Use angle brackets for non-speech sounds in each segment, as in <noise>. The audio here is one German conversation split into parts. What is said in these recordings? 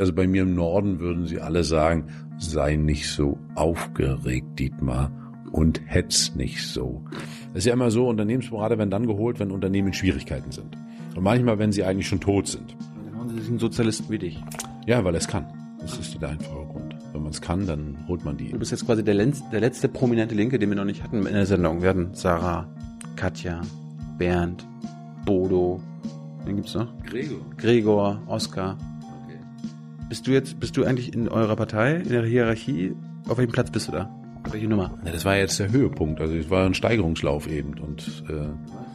Also bei mir im Norden würden sie alle sagen, sei nicht so aufgeregt, Dietmar, und hetz nicht so. Es ist ja immer so, Unternehmensberater werden dann geholt, wenn Unternehmen in Schwierigkeiten sind. Und manchmal, wenn sie eigentlich schon tot sind. Sie sind Sozialisten wie dich. Ja, weil er es kann. Das ist der einfache Grund. Wenn man es kann, dann holt man die. Du bist jetzt quasi der, letzte, der letzte prominente Linke, den wir noch nicht hatten in der Sendung. Wir hatten Sarah, Katja, Bernd, Bodo. Wen gibt's noch? Gregor. Gregor, Oskar. Bist du jetzt, bist du eigentlich in eurer Partei, in der Hierarchie? Auf welchem Platz bist du da? Welche Nummer? Ja, das war jetzt der Höhepunkt. Also es war ein Steigerungslauf eben und äh,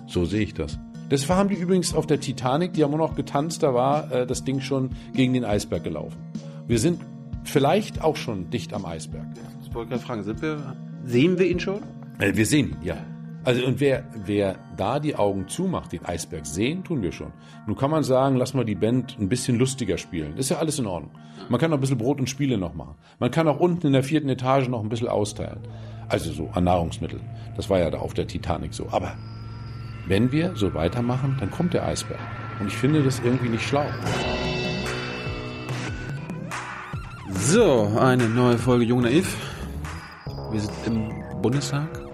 so sehe ich das. Das haben die übrigens auf der Titanic, die haben auch noch getanzt, da war äh, das Ding schon gegen den Eisberg gelaufen. Wir sind vielleicht auch schon dicht am Eisberg. Ich wollte gerade fragen, sind wir, sehen wir ihn schon? Äh, wir sehen ihn, ja. Also und wer, wer da die Augen zumacht, den Eisberg sehen, tun wir schon. Nun kann man sagen, lass mal die Band ein bisschen lustiger spielen. Ist ja alles in Ordnung. Man kann auch ein bisschen Brot und Spiele noch machen. Man kann auch unten in der vierten Etage noch ein bisschen austeilen. Also so an Nahrungsmitteln. Das war ja da auf der Titanic so. Aber wenn wir so weitermachen, dann kommt der Eisberg. Und ich finde das irgendwie nicht schlau. So, eine neue Folge Jung Naiv. Wir sind im Bundestag.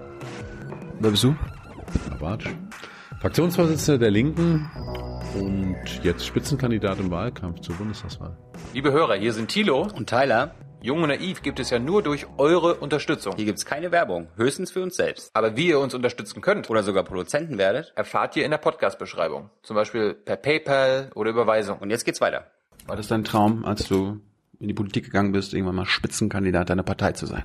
Wer bist du? Bartsch. Fraktionsvorsitzender der Linken und jetzt Spitzenkandidat im Wahlkampf zur Bundestagswahl. Liebe Hörer, hier sind Thilo. Und Tyler, Jung und Naiv gibt es ja nur durch eure Unterstützung. hier gibt's keine Werbung, höchstens für uns selbst. Aber wie ihr uns unterstützen könnt, Oder sogar Produzenten werdet. erfahrt ihr in der Podcast-Beschreibung. Zum Beispiel per PayPal oder Überweisung. Und jetzt geht's weiter. War das dein Traum, als du in die Politik gegangen bist, irgendwann mal Spitzenkandidat deiner Partei zu sein?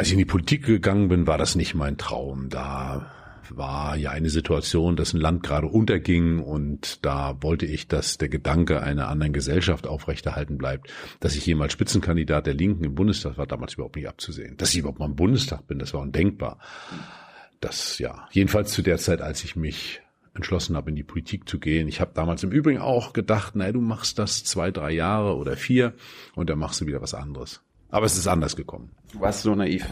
Als ich in die Politik gegangen bin, war das nicht mein Traum. Da war ja eine Situation, dass ein Land gerade unterging und da wollte ich, dass der Gedanke einer anderen Gesellschaft aufrechterhalten bleibt. Dass ich jemals Spitzenkandidat der Linken im Bundestag war damals überhaupt nicht abzusehen. Dass ich überhaupt mal im Bundestag bin, das war undenkbar. Das ja, jedenfalls zu der Zeit, als ich mich entschlossen habe, in die Politik zu gehen. Ich habe damals im Übrigen auch gedacht, naja, du machst das zwei, drei Jahre oder vier und dann machst du wieder was anderes. Aber es ist anders gekommen. Du warst so naiv.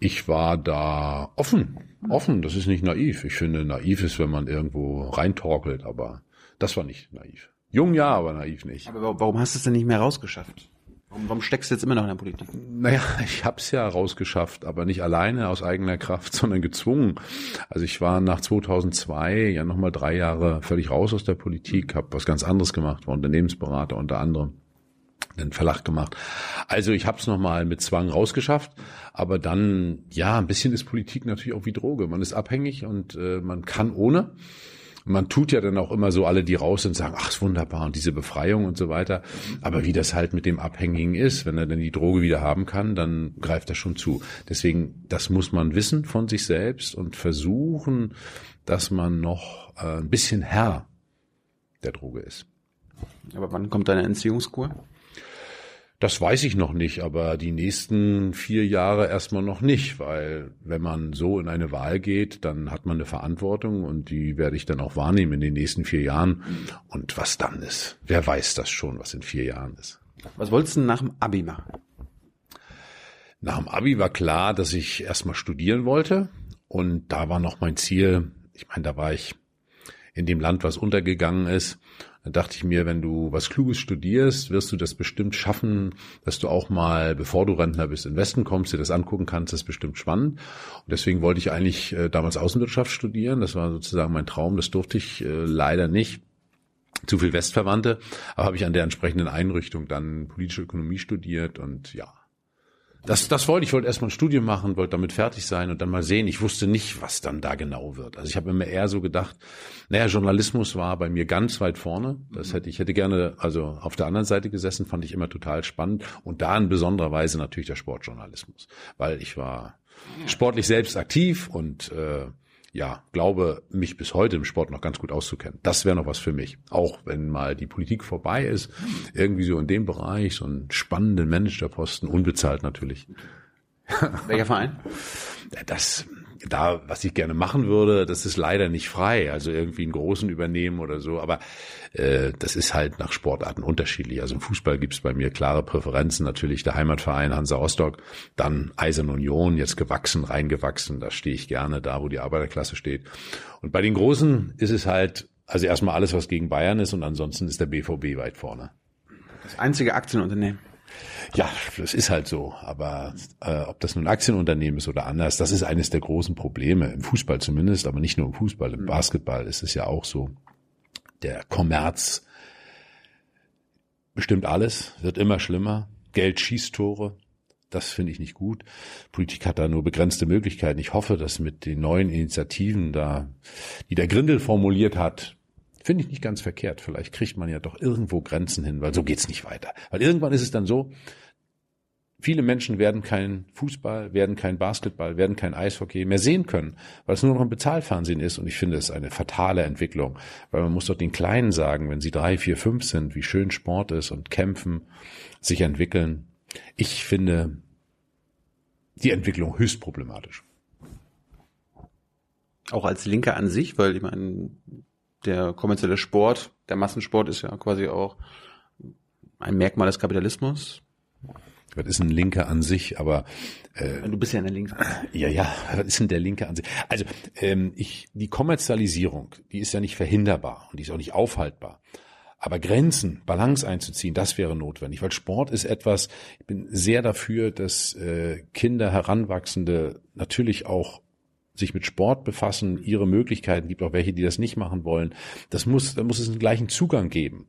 Ich war da offen, offen. Das ist nicht naiv. Ich finde, naiv ist, wenn man irgendwo reintorkelt, aber das war nicht naiv. Jung ja, aber naiv nicht. Aber wa- warum hast du es denn nicht mehr rausgeschafft? Warum, warum steckst du jetzt immer noch in der Politik? Naja, ich hab's ja rausgeschafft, aber nicht alleine aus eigener Kraft, <laughs> sondern gezwungen. Also ich war nach 2002 ja nochmal drei Jahre völlig raus aus der Politik, habe was ganz anderes gemacht, war Unternehmensberater unter anderem einen Verlag gemacht. Also ich habe es nochmal mit Zwang rausgeschafft, aber dann, ja, ein bisschen ist Politik natürlich auch wie Droge. Man ist abhängig und äh, man kann ohne. Man tut ja dann auch immer so alle, die raus sind, sagen, ach, ist wunderbar und diese Befreiung und so weiter. Aber wie das halt mit dem Abhängigen ist, wenn er dann die Droge wieder haben kann, dann greift er schon zu. Deswegen, das muss man wissen von sich selbst und versuchen, dass man noch äh, ein bisschen Herr der Droge ist. Aber wann kommt deine Entziehungskur? Das weiß ich noch nicht, aber die nächsten vier Jahre erstmal noch nicht, weil wenn man so in eine Wahl geht, dann hat man eine Verantwortung und die werde ich dann auch wahrnehmen in den nächsten vier Jahren. Und was dann ist, wer weiß das schon, was in vier Jahren ist. Was wolltest du nach dem Abi machen? Nach dem Abi war klar, dass ich erstmal studieren wollte und da war noch mein Ziel, ich meine, da war ich in dem Land, was untergegangen ist. Da dachte ich mir, wenn du was Kluges studierst, wirst du das bestimmt schaffen, dass du auch mal, bevor du Rentner bist, in Westen kommst, dir das angucken kannst, das ist bestimmt spannend. Und deswegen wollte ich eigentlich äh, damals Außenwirtschaft studieren. Das war sozusagen mein Traum. Das durfte ich äh, leider nicht. Zu viel Westverwandte, aber habe ich an der entsprechenden Einrichtung dann politische Ökonomie studiert und ja, das, das wollte ich. Wollte erstmal ein Studium machen, wollte damit fertig sein und dann mal sehen. Ich wusste nicht, was dann da genau wird. Also ich habe immer eher so gedacht, naja, Journalismus war bei mir ganz weit vorne. Das hätte ich hätte gerne, also auf der anderen Seite gesessen, fand ich immer total spannend. Und da in besonderer Weise natürlich der Sportjournalismus. Weil ich war sportlich selbst aktiv und äh, ja, glaube, mich bis heute im Sport noch ganz gut auszukennen. Das wäre noch was für mich. Auch wenn mal die Politik vorbei ist, irgendwie so in dem Bereich, so einen spannenden Managerposten, unbezahlt natürlich. Welcher Verein? Das, da, was ich gerne machen würde, das ist leider nicht frei. Also irgendwie einen großen übernehmen oder so. Aber äh, das ist halt nach Sportarten unterschiedlich. Also im Fußball gibt's bei mir klare Präferenzen. Natürlich der Heimatverein Hansa Rostock, dann Eisern Union, jetzt gewachsen, reingewachsen. Da stehe ich gerne da, wo die Arbeiterklasse steht. Und bei den Großen ist es halt, also erstmal alles, was gegen Bayern ist und ansonsten ist der BVB weit vorne. Das einzige Aktienunternehmen. Ja, das ist halt so. Aber äh, ob das nun ein Aktienunternehmen ist oder anders, das ist eines der großen Probleme. Im Fußball zumindest, aber nicht nur im Fußball. Im Basketball ist es ja auch so. Der Kommerz bestimmt alles, wird immer schlimmer. Geld schießt Tore. Das finde ich nicht gut. Politik hat da nur begrenzte Möglichkeiten. Ich hoffe, dass mit den neuen Initiativen da, die der Grindel formuliert hat, finde ich nicht ganz verkehrt. Vielleicht kriegt man ja doch irgendwo Grenzen hin, weil so geht's nicht weiter. Weil irgendwann ist es dann so, viele Menschen werden kein Fußball, werden kein Basketball, werden kein Eishockey mehr sehen können, weil es nur noch ein Bezahlfernsehen ist. Und ich finde es eine fatale Entwicklung, weil man muss doch den Kleinen sagen, wenn sie drei, vier, fünf sind, wie schön Sport ist und kämpfen, sich entwickeln. Ich finde die Entwicklung höchst problematisch. Auch als Linker an sich, weil ich meine, der kommerzielle Sport, der Massensport ist ja quasi auch ein Merkmal des Kapitalismus. Das ist ein Linker an sich, aber äh, du bist ja in der Links. <clears throat> Ja, ja, was ist denn der Linke an sich? Also ähm, ich, die Kommerzialisierung, die ist ja nicht verhinderbar und die ist auch nicht aufhaltbar. Aber Grenzen, Balance einzuziehen, das wäre notwendig, weil Sport ist etwas, ich bin sehr dafür, dass äh, Kinder, Heranwachsende natürlich auch sich mit Sport befassen, ihre Möglichkeiten, gibt auch welche, die das nicht machen wollen. Das muss, da muss es einen gleichen Zugang geben.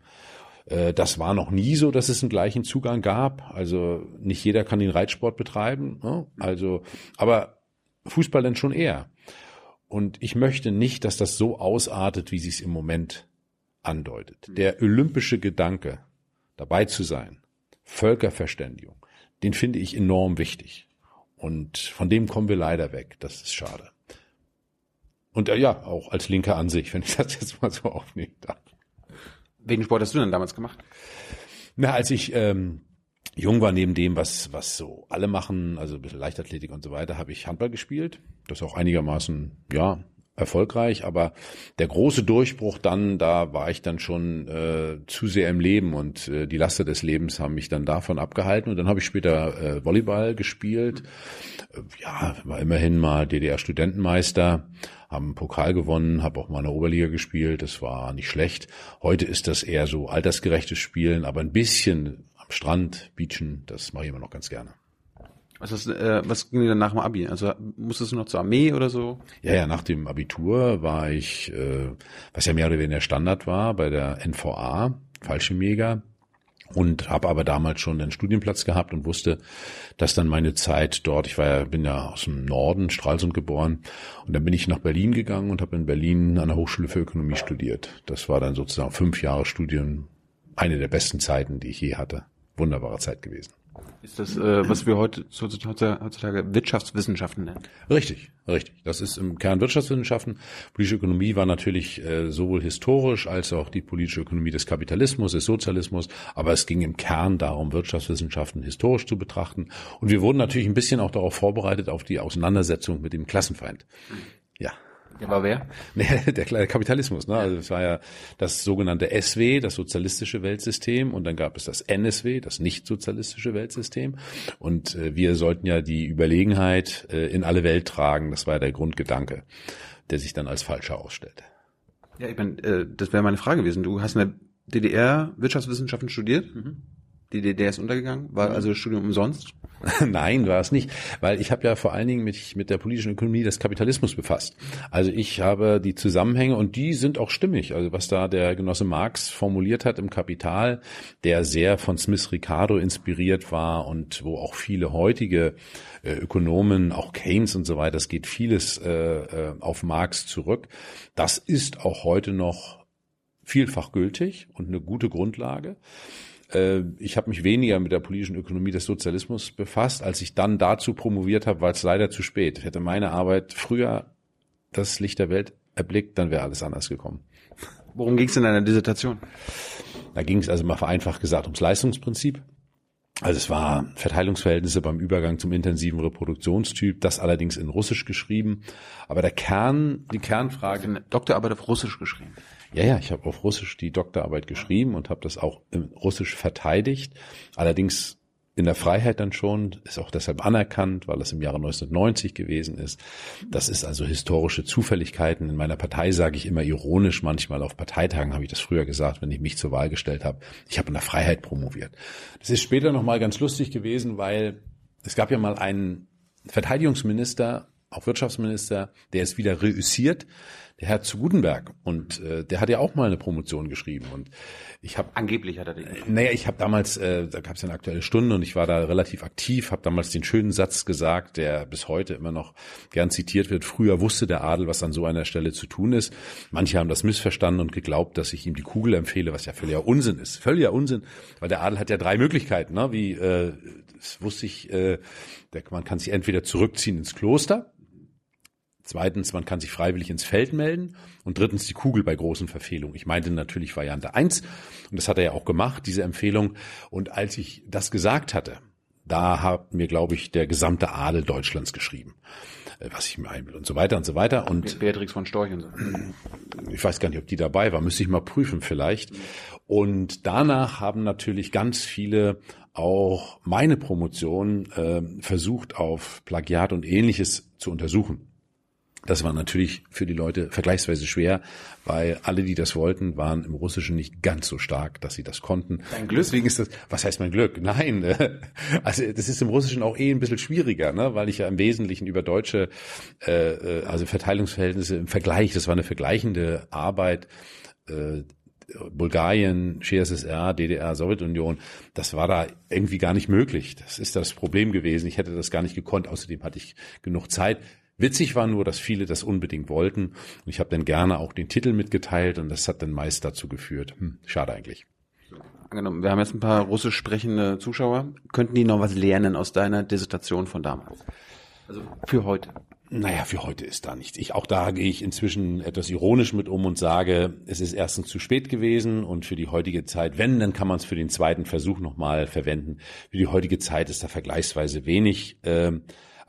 Äh, das war noch nie so, dass es einen gleichen Zugang gab. Also nicht jeder kann den Reitsport betreiben. Ne? Also, aber Fußball dann schon eher. Und ich möchte nicht, dass das so ausartet, wie sie es im Moment andeutet. Der olympische Gedanke, dabei zu sein, Völkerverständigung, den finde ich enorm wichtig. Und von dem kommen wir leider weg. Das ist schade. Und äh, ja, auch als Linker an sich, <laughs> wenn ich das jetzt mal so aufnehmen darf. Welchen Sport hast du denn damals gemacht? Na, als ich ähm, jung war, neben dem, was, was so alle machen, also ein bisschen Leichtathletik und so weiter, habe ich Handball gespielt. Das auch einigermaßen, ja, erfolgreich, aber der große Durchbruch dann, da war ich dann schon äh, zu sehr im Leben und äh, die Laster des Lebens haben mich dann davon abgehalten und dann habe ich später äh, Volleyball gespielt. Äh, ja, war immerhin mal DDR-Studentenmeister, haben Pokal gewonnen, habe auch mal in der Oberliga gespielt, das war nicht schlecht. Heute ist das eher so altersgerechtes Spielen, aber ein bisschen am Strand, Beachen, das mache ich immer noch ganz gerne. Was, ist, äh, was ging dann nach dem Abi? Also musstest du noch zur Armee oder so? Ja, ja, nach dem Abitur war ich, äh, was ja mehr oder weniger Standard war, bei der NVA, Fallschirmjäger und habe aber damals schon einen Studienplatz gehabt und wusste, dass dann meine Zeit dort, ich war ja, bin ja aus dem Norden, Stralsund geboren, und dann bin ich nach Berlin gegangen und habe in Berlin an der Hochschule für Ökonomie studiert. Das war dann sozusagen fünf Jahre Studium, eine der besten Zeiten, die ich je hatte. Wunderbare Zeit gewesen. Ist das, äh, was wir heute heutzutage Wirtschaftswissenschaften nennen? Richtig, richtig. Das ist im Kern Wirtschaftswissenschaften. Politische Ökonomie war natürlich äh, sowohl historisch als auch die politische Ökonomie des Kapitalismus, des Sozialismus. Aber es ging im Kern darum, Wirtschaftswissenschaften historisch zu betrachten. Und wir wurden natürlich ein bisschen auch darauf vorbereitet, auf die Auseinandersetzung mit dem Klassenfeind. Ja. Der war wer? <laughs> Nee, der kleine Kapitalismus. Ne? Also es war ja das sogenannte SW, das sozialistische Weltsystem, und dann gab es das NSW, das nicht sozialistische Weltsystem. Und äh, wir sollten ja die Überlegenheit äh, in alle Welt tragen. Das war ja der Grundgedanke, der sich dann als falscher ausstellte. Ja, ich meine, äh, das wäre meine Frage gewesen. Du hast in der DDR Wirtschaftswissenschaften studiert. Mhm. Die DDR ist untergegangen, war also das Studium umsonst? <laughs> Nein, war es nicht, weil ich habe ja vor allen Dingen mich mit der politischen Ökonomie des Kapitalismus befasst. Also ich habe die Zusammenhänge und die sind auch stimmig. Also was da der Genosse Marx formuliert hat im Kapital, der sehr von Smith Ricardo inspiriert war und wo auch viele heutige äh, Ökonomen, auch Keynes und so weiter, es geht vieles äh, äh, auf Marx zurück. Das ist auch heute noch vielfach gültig und eine gute Grundlage. Äh, ich habe mich weniger mit der politischen Ökonomie des Sozialismus befasst. Als ich dann dazu promoviert habe, war es leider zu spät. Hätte meine Arbeit früher das Licht der Welt erblickt, dann wäre alles anders gekommen. Worum ging es in deiner Dissertation? Da ging es also mal vereinfacht gesagt ums Leistungsprinzip. Also es war Verteilungsverhältnisse beim Übergang zum intensiven Reproduktionstyp, das allerdings in Russisch geschrieben. Aber der Kern, die Kernfrage. Doktorarbeit auf Russisch geschrieben. Ja, ja, ich habe auf Russisch die Doktorarbeit geschrieben und habe das auch im Russisch verteidigt. Allerdings in der Freiheit dann schon, ist auch deshalb anerkannt, weil es im Jahre 1990 gewesen ist. Das ist also historische Zufälligkeiten. In meiner Partei sage ich immer ironisch, manchmal auf Parteitagen habe ich das früher gesagt, wenn ich mich zur Wahl gestellt habe. Ich habe in der Freiheit promoviert. Das ist später nochmal ganz lustig gewesen, weil es gab ja mal einen Verteidigungsminister, auch Wirtschaftsminister, der ist wieder reüssiert der Herr zu Gutenberg und äh, der hat ja auch mal eine Promotion geschrieben und ich habe angeblich hat er den. Äh, naja, ich habe damals, äh, da gab es eine aktuelle Stunde und ich war da relativ aktiv, habe damals den schönen Satz gesagt, der bis heute immer noch gern zitiert wird. Früher wusste der Adel, was an so einer Stelle zu tun ist. Manche haben das missverstanden und geglaubt, dass ich ihm die Kugel empfehle, was ja völliger Unsinn ist. Völliger Unsinn, weil der Adel hat ja drei Möglichkeiten, ne? wie äh, das wusste ich, äh, der, man kann sich entweder zurückziehen ins Kloster, Zweitens, man kann sich freiwillig ins Feld melden. Und drittens die Kugel bei großen Verfehlungen. Ich meinte natürlich Variante eins Und das hat er ja auch gemacht, diese Empfehlung. Und als ich das gesagt hatte, da hat mir, glaube ich, der gesamte Adel Deutschlands geschrieben, äh, was ich mir einbild und so weiter und so weiter. Und Beatrix von Storch und so. <clears throat> Ich weiß gar nicht, ob die dabei war, müsste ich mal prüfen vielleicht. Und danach haben natürlich ganz viele auch meine Promotion äh, versucht, auf Plagiat und ähnliches zu untersuchen. Das war natürlich für die Leute vergleichsweise schwer, weil alle, die das wollten, waren im Russischen nicht ganz so stark, dass sie das konnten. Dein Glück. Deswegen ist das, was heißt mein Glück? Nein, <laughs> also das ist im Russischen auch eh ein bisschen schwieriger, ne? weil ich ja im Wesentlichen über deutsche, äh, äh also Verteilungsverhältnisse im Vergleich, das war eine vergleichende Arbeit, äh, Bulgarien, CSSR, DDR, Sowjetunion, das war da irgendwie gar nicht möglich. Das ist das Problem gewesen. Ich hätte das gar nicht gekonnt. Außerdem hatte ich genug Zeit. Witzig war nur, dass viele das unbedingt wollten. Und ich habe dann gerne auch den Titel mitgeteilt und das hat dann meist dazu geführt. Hm, schade eigentlich. Angenommen, wir haben jetzt ein paar russisch sprechende Zuschauer. Könnten die noch was lernen aus deiner Dissertation von damals? Also für heute. Naja, für heute ist da nichts. Ich, auch da gehe ich inzwischen etwas ironisch mit um und sage, es ist erstens zu spät gewesen und für die heutige Zeit, wenn, dann kann man es für den zweiten Versuch nochmal verwenden. Für die heutige Zeit ist da vergleichsweise wenig. Äh,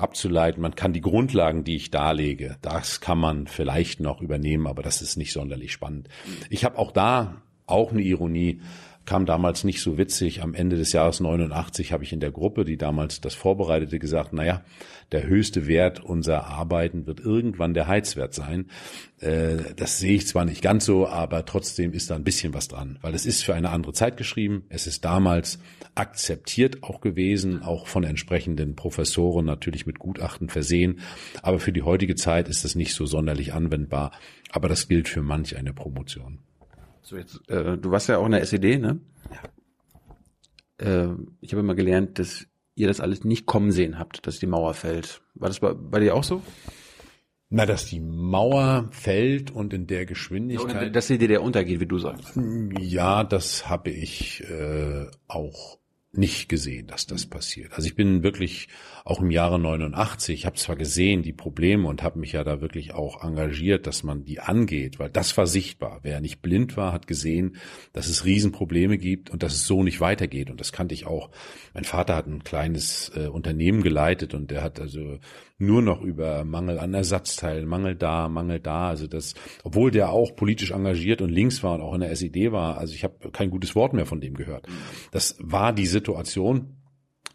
abzuleiten. Man kann die Grundlagen, die ich darlege, das kann man vielleicht noch übernehmen, aber das ist nicht sonderlich spannend. Ich habe auch da auch eine Ironie kam damals nicht so witzig. Am Ende des Jahres 89 habe ich in der Gruppe, die damals das vorbereitete, gesagt, naja, der höchste Wert unserer Arbeiten wird irgendwann der Heizwert sein. Äh, das sehe ich zwar nicht ganz so, aber trotzdem ist da ein bisschen was dran, weil es ist für eine andere Zeit geschrieben. Es ist damals akzeptiert auch gewesen, auch von entsprechenden Professoren natürlich mit Gutachten versehen. Aber für die heutige Zeit ist das nicht so sonderlich anwendbar. Aber das gilt für manch eine Promotion. So jetzt, äh, du warst ja auch in der SED, ne? Ja. Äh, ich habe immer gelernt, dass ihr das alles nicht kommen sehen habt, dass die Mauer fällt. War das bei, bei dir auch so? Na, dass die Mauer fällt und in der Geschwindigkeit. Ja, dass die DDR untergeht, wie du sagst. Ja, das habe ich äh, auch nicht gesehen, dass das passiert. Also ich bin wirklich auch im Jahre 89, ich habe zwar gesehen die Probleme und habe mich ja da wirklich auch engagiert, dass man die angeht, weil das war sichtbar. Wer nicht blind war, hat gesehen, dass es Riesenprobleme gibt und dass es so nicht weitergeht. Und das kannte ich auch. Mein Vater hat ein kleines äh, Unternehmen geleitet und der hat also nur noch über Mangel an Ersatzteilen, Mangel da, Mangel da. Also das, obwohl der auch politisch engagiert und links war und auch in der SED war, also ich habe kein gutes Wort mehr von dem gehört. Das war die Situation.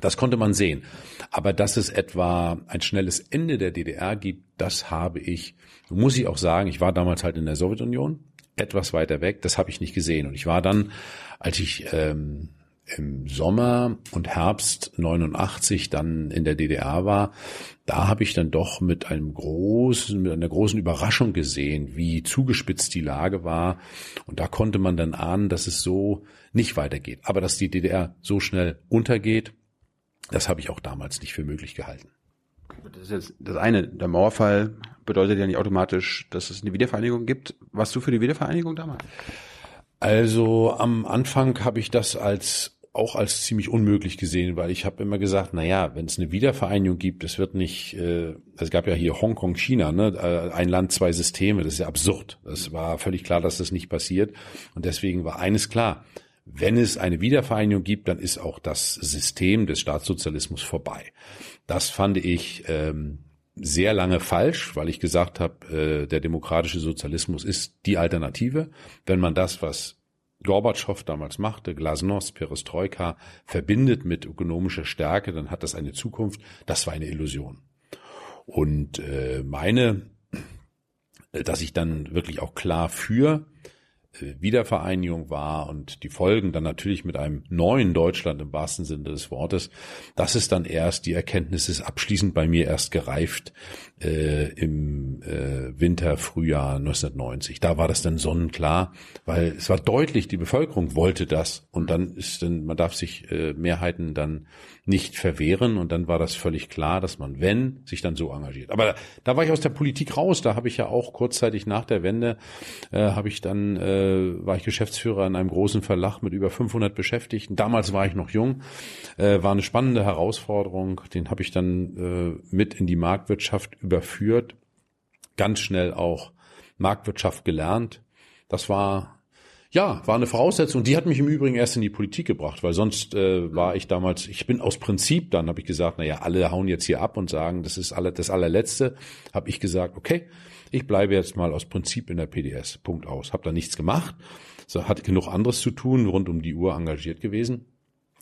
Das konnte man sehen. Aber dass es etwa ein schnelles Ende der DDR gibt, das habe ich, muss ich auch sagen, ich war damals halt in der Sowjetunion, etwas weiter weg, das habe ich nicht gesehen. Und ich war dann, als ich ähm, im Sommer und Herbst 89 dann in der DDR war, da habe ich dann doch mit einem großen, mit einer großen Überraschung gesehen, wie zugespitzt die Lage war. Und da konnte man dann ahnen, dass es so nicht weitergeht. Aber dass die DDR so schnell untergeht, das habe ich auch damals nicht für möglich gehalten. Das ist jetzt das eine. Der Mauerfall bedeutet ja nicht automatisch, dass es eine Wiedervereinigung gibt. Warst du für die Wiedervereinigung damals? Also am Anfang habe ich das als auch als ziemlich unmöglich gesehen, weil ich habe immer gesagt, na ja, wenn es eine Wiedervereinigung gibt, es wird nicht, äh, es gab ja hier Hongkong, China, ne, äh, ein Land, zwei Systeme, das ist ja absurd. Das war völlig klar, dass das nicht passiert und deswegen war eines klar, wenn es eine Wiedervereinigung gibt, dann ist auch das System des Staatssozialismus vorbei. Das fand ich ähm, sehr lange falsch, weil ich gesagt habe, äh, der demokratische Sozialismus ist die Alternative. Wenn man das, was Gorbatschow damals machte, Glasnost, Perestroika, verbindet mit ökonomischer Stärke, dann hat das eine Zukunft. Das war eine Illusion. Und äh, meine, dass ich dann wirklich auch klar für Wiedervereinigung war und die Folgen dann natürlich mit einem neuen Deutschland im wahrsten Sinne des Wortes, das ist dann erst, die Erkenntnis ist abschließend bei mir erst gereift äh, im äh, Winter, Frühjahr 1990. Da war das dann sonnenklar, weil es war deutlich, die Bevölkerung wollte das und dann ist dann, man darf sich äh, Mehrheiten dann nicht verwehren und dann war das völlig klar, dass man, wenn, sich dann so engagiert. Aber da, da war ich aus der Politik raus, da habe ich ja auch kurzzeitig nach der Wende, äh, habe ich dann äh, war ich Geschäftsführer in einem großen Verlag mit über 500 Beschäftigten. Damals war ich noch jung, äh, war eine spannende Herausforderung. Den habe ich dann äh, mit in die Marktwirtschaft überführt, ganz schnell auch Marktwirtschaft gelernt. Das war ja, war eine Voraussetzung. Die hat mich im Übrigen erst in die Politik gebracht, weil sonst äh, war ich damals, ich bin aus Prinzip, dann habe ich gesagt, na ja, alle hauen jetzt hier ab und sagen, das ist alle, das allerletzte, habe ich gesagt, okay, ich bleibe jetzt mal aus Prinzip in der PDS. Punkt aus. Hab da nichts gemacht. So hat genug anderes zu tun, rund um die Uhr engagiert gewesen.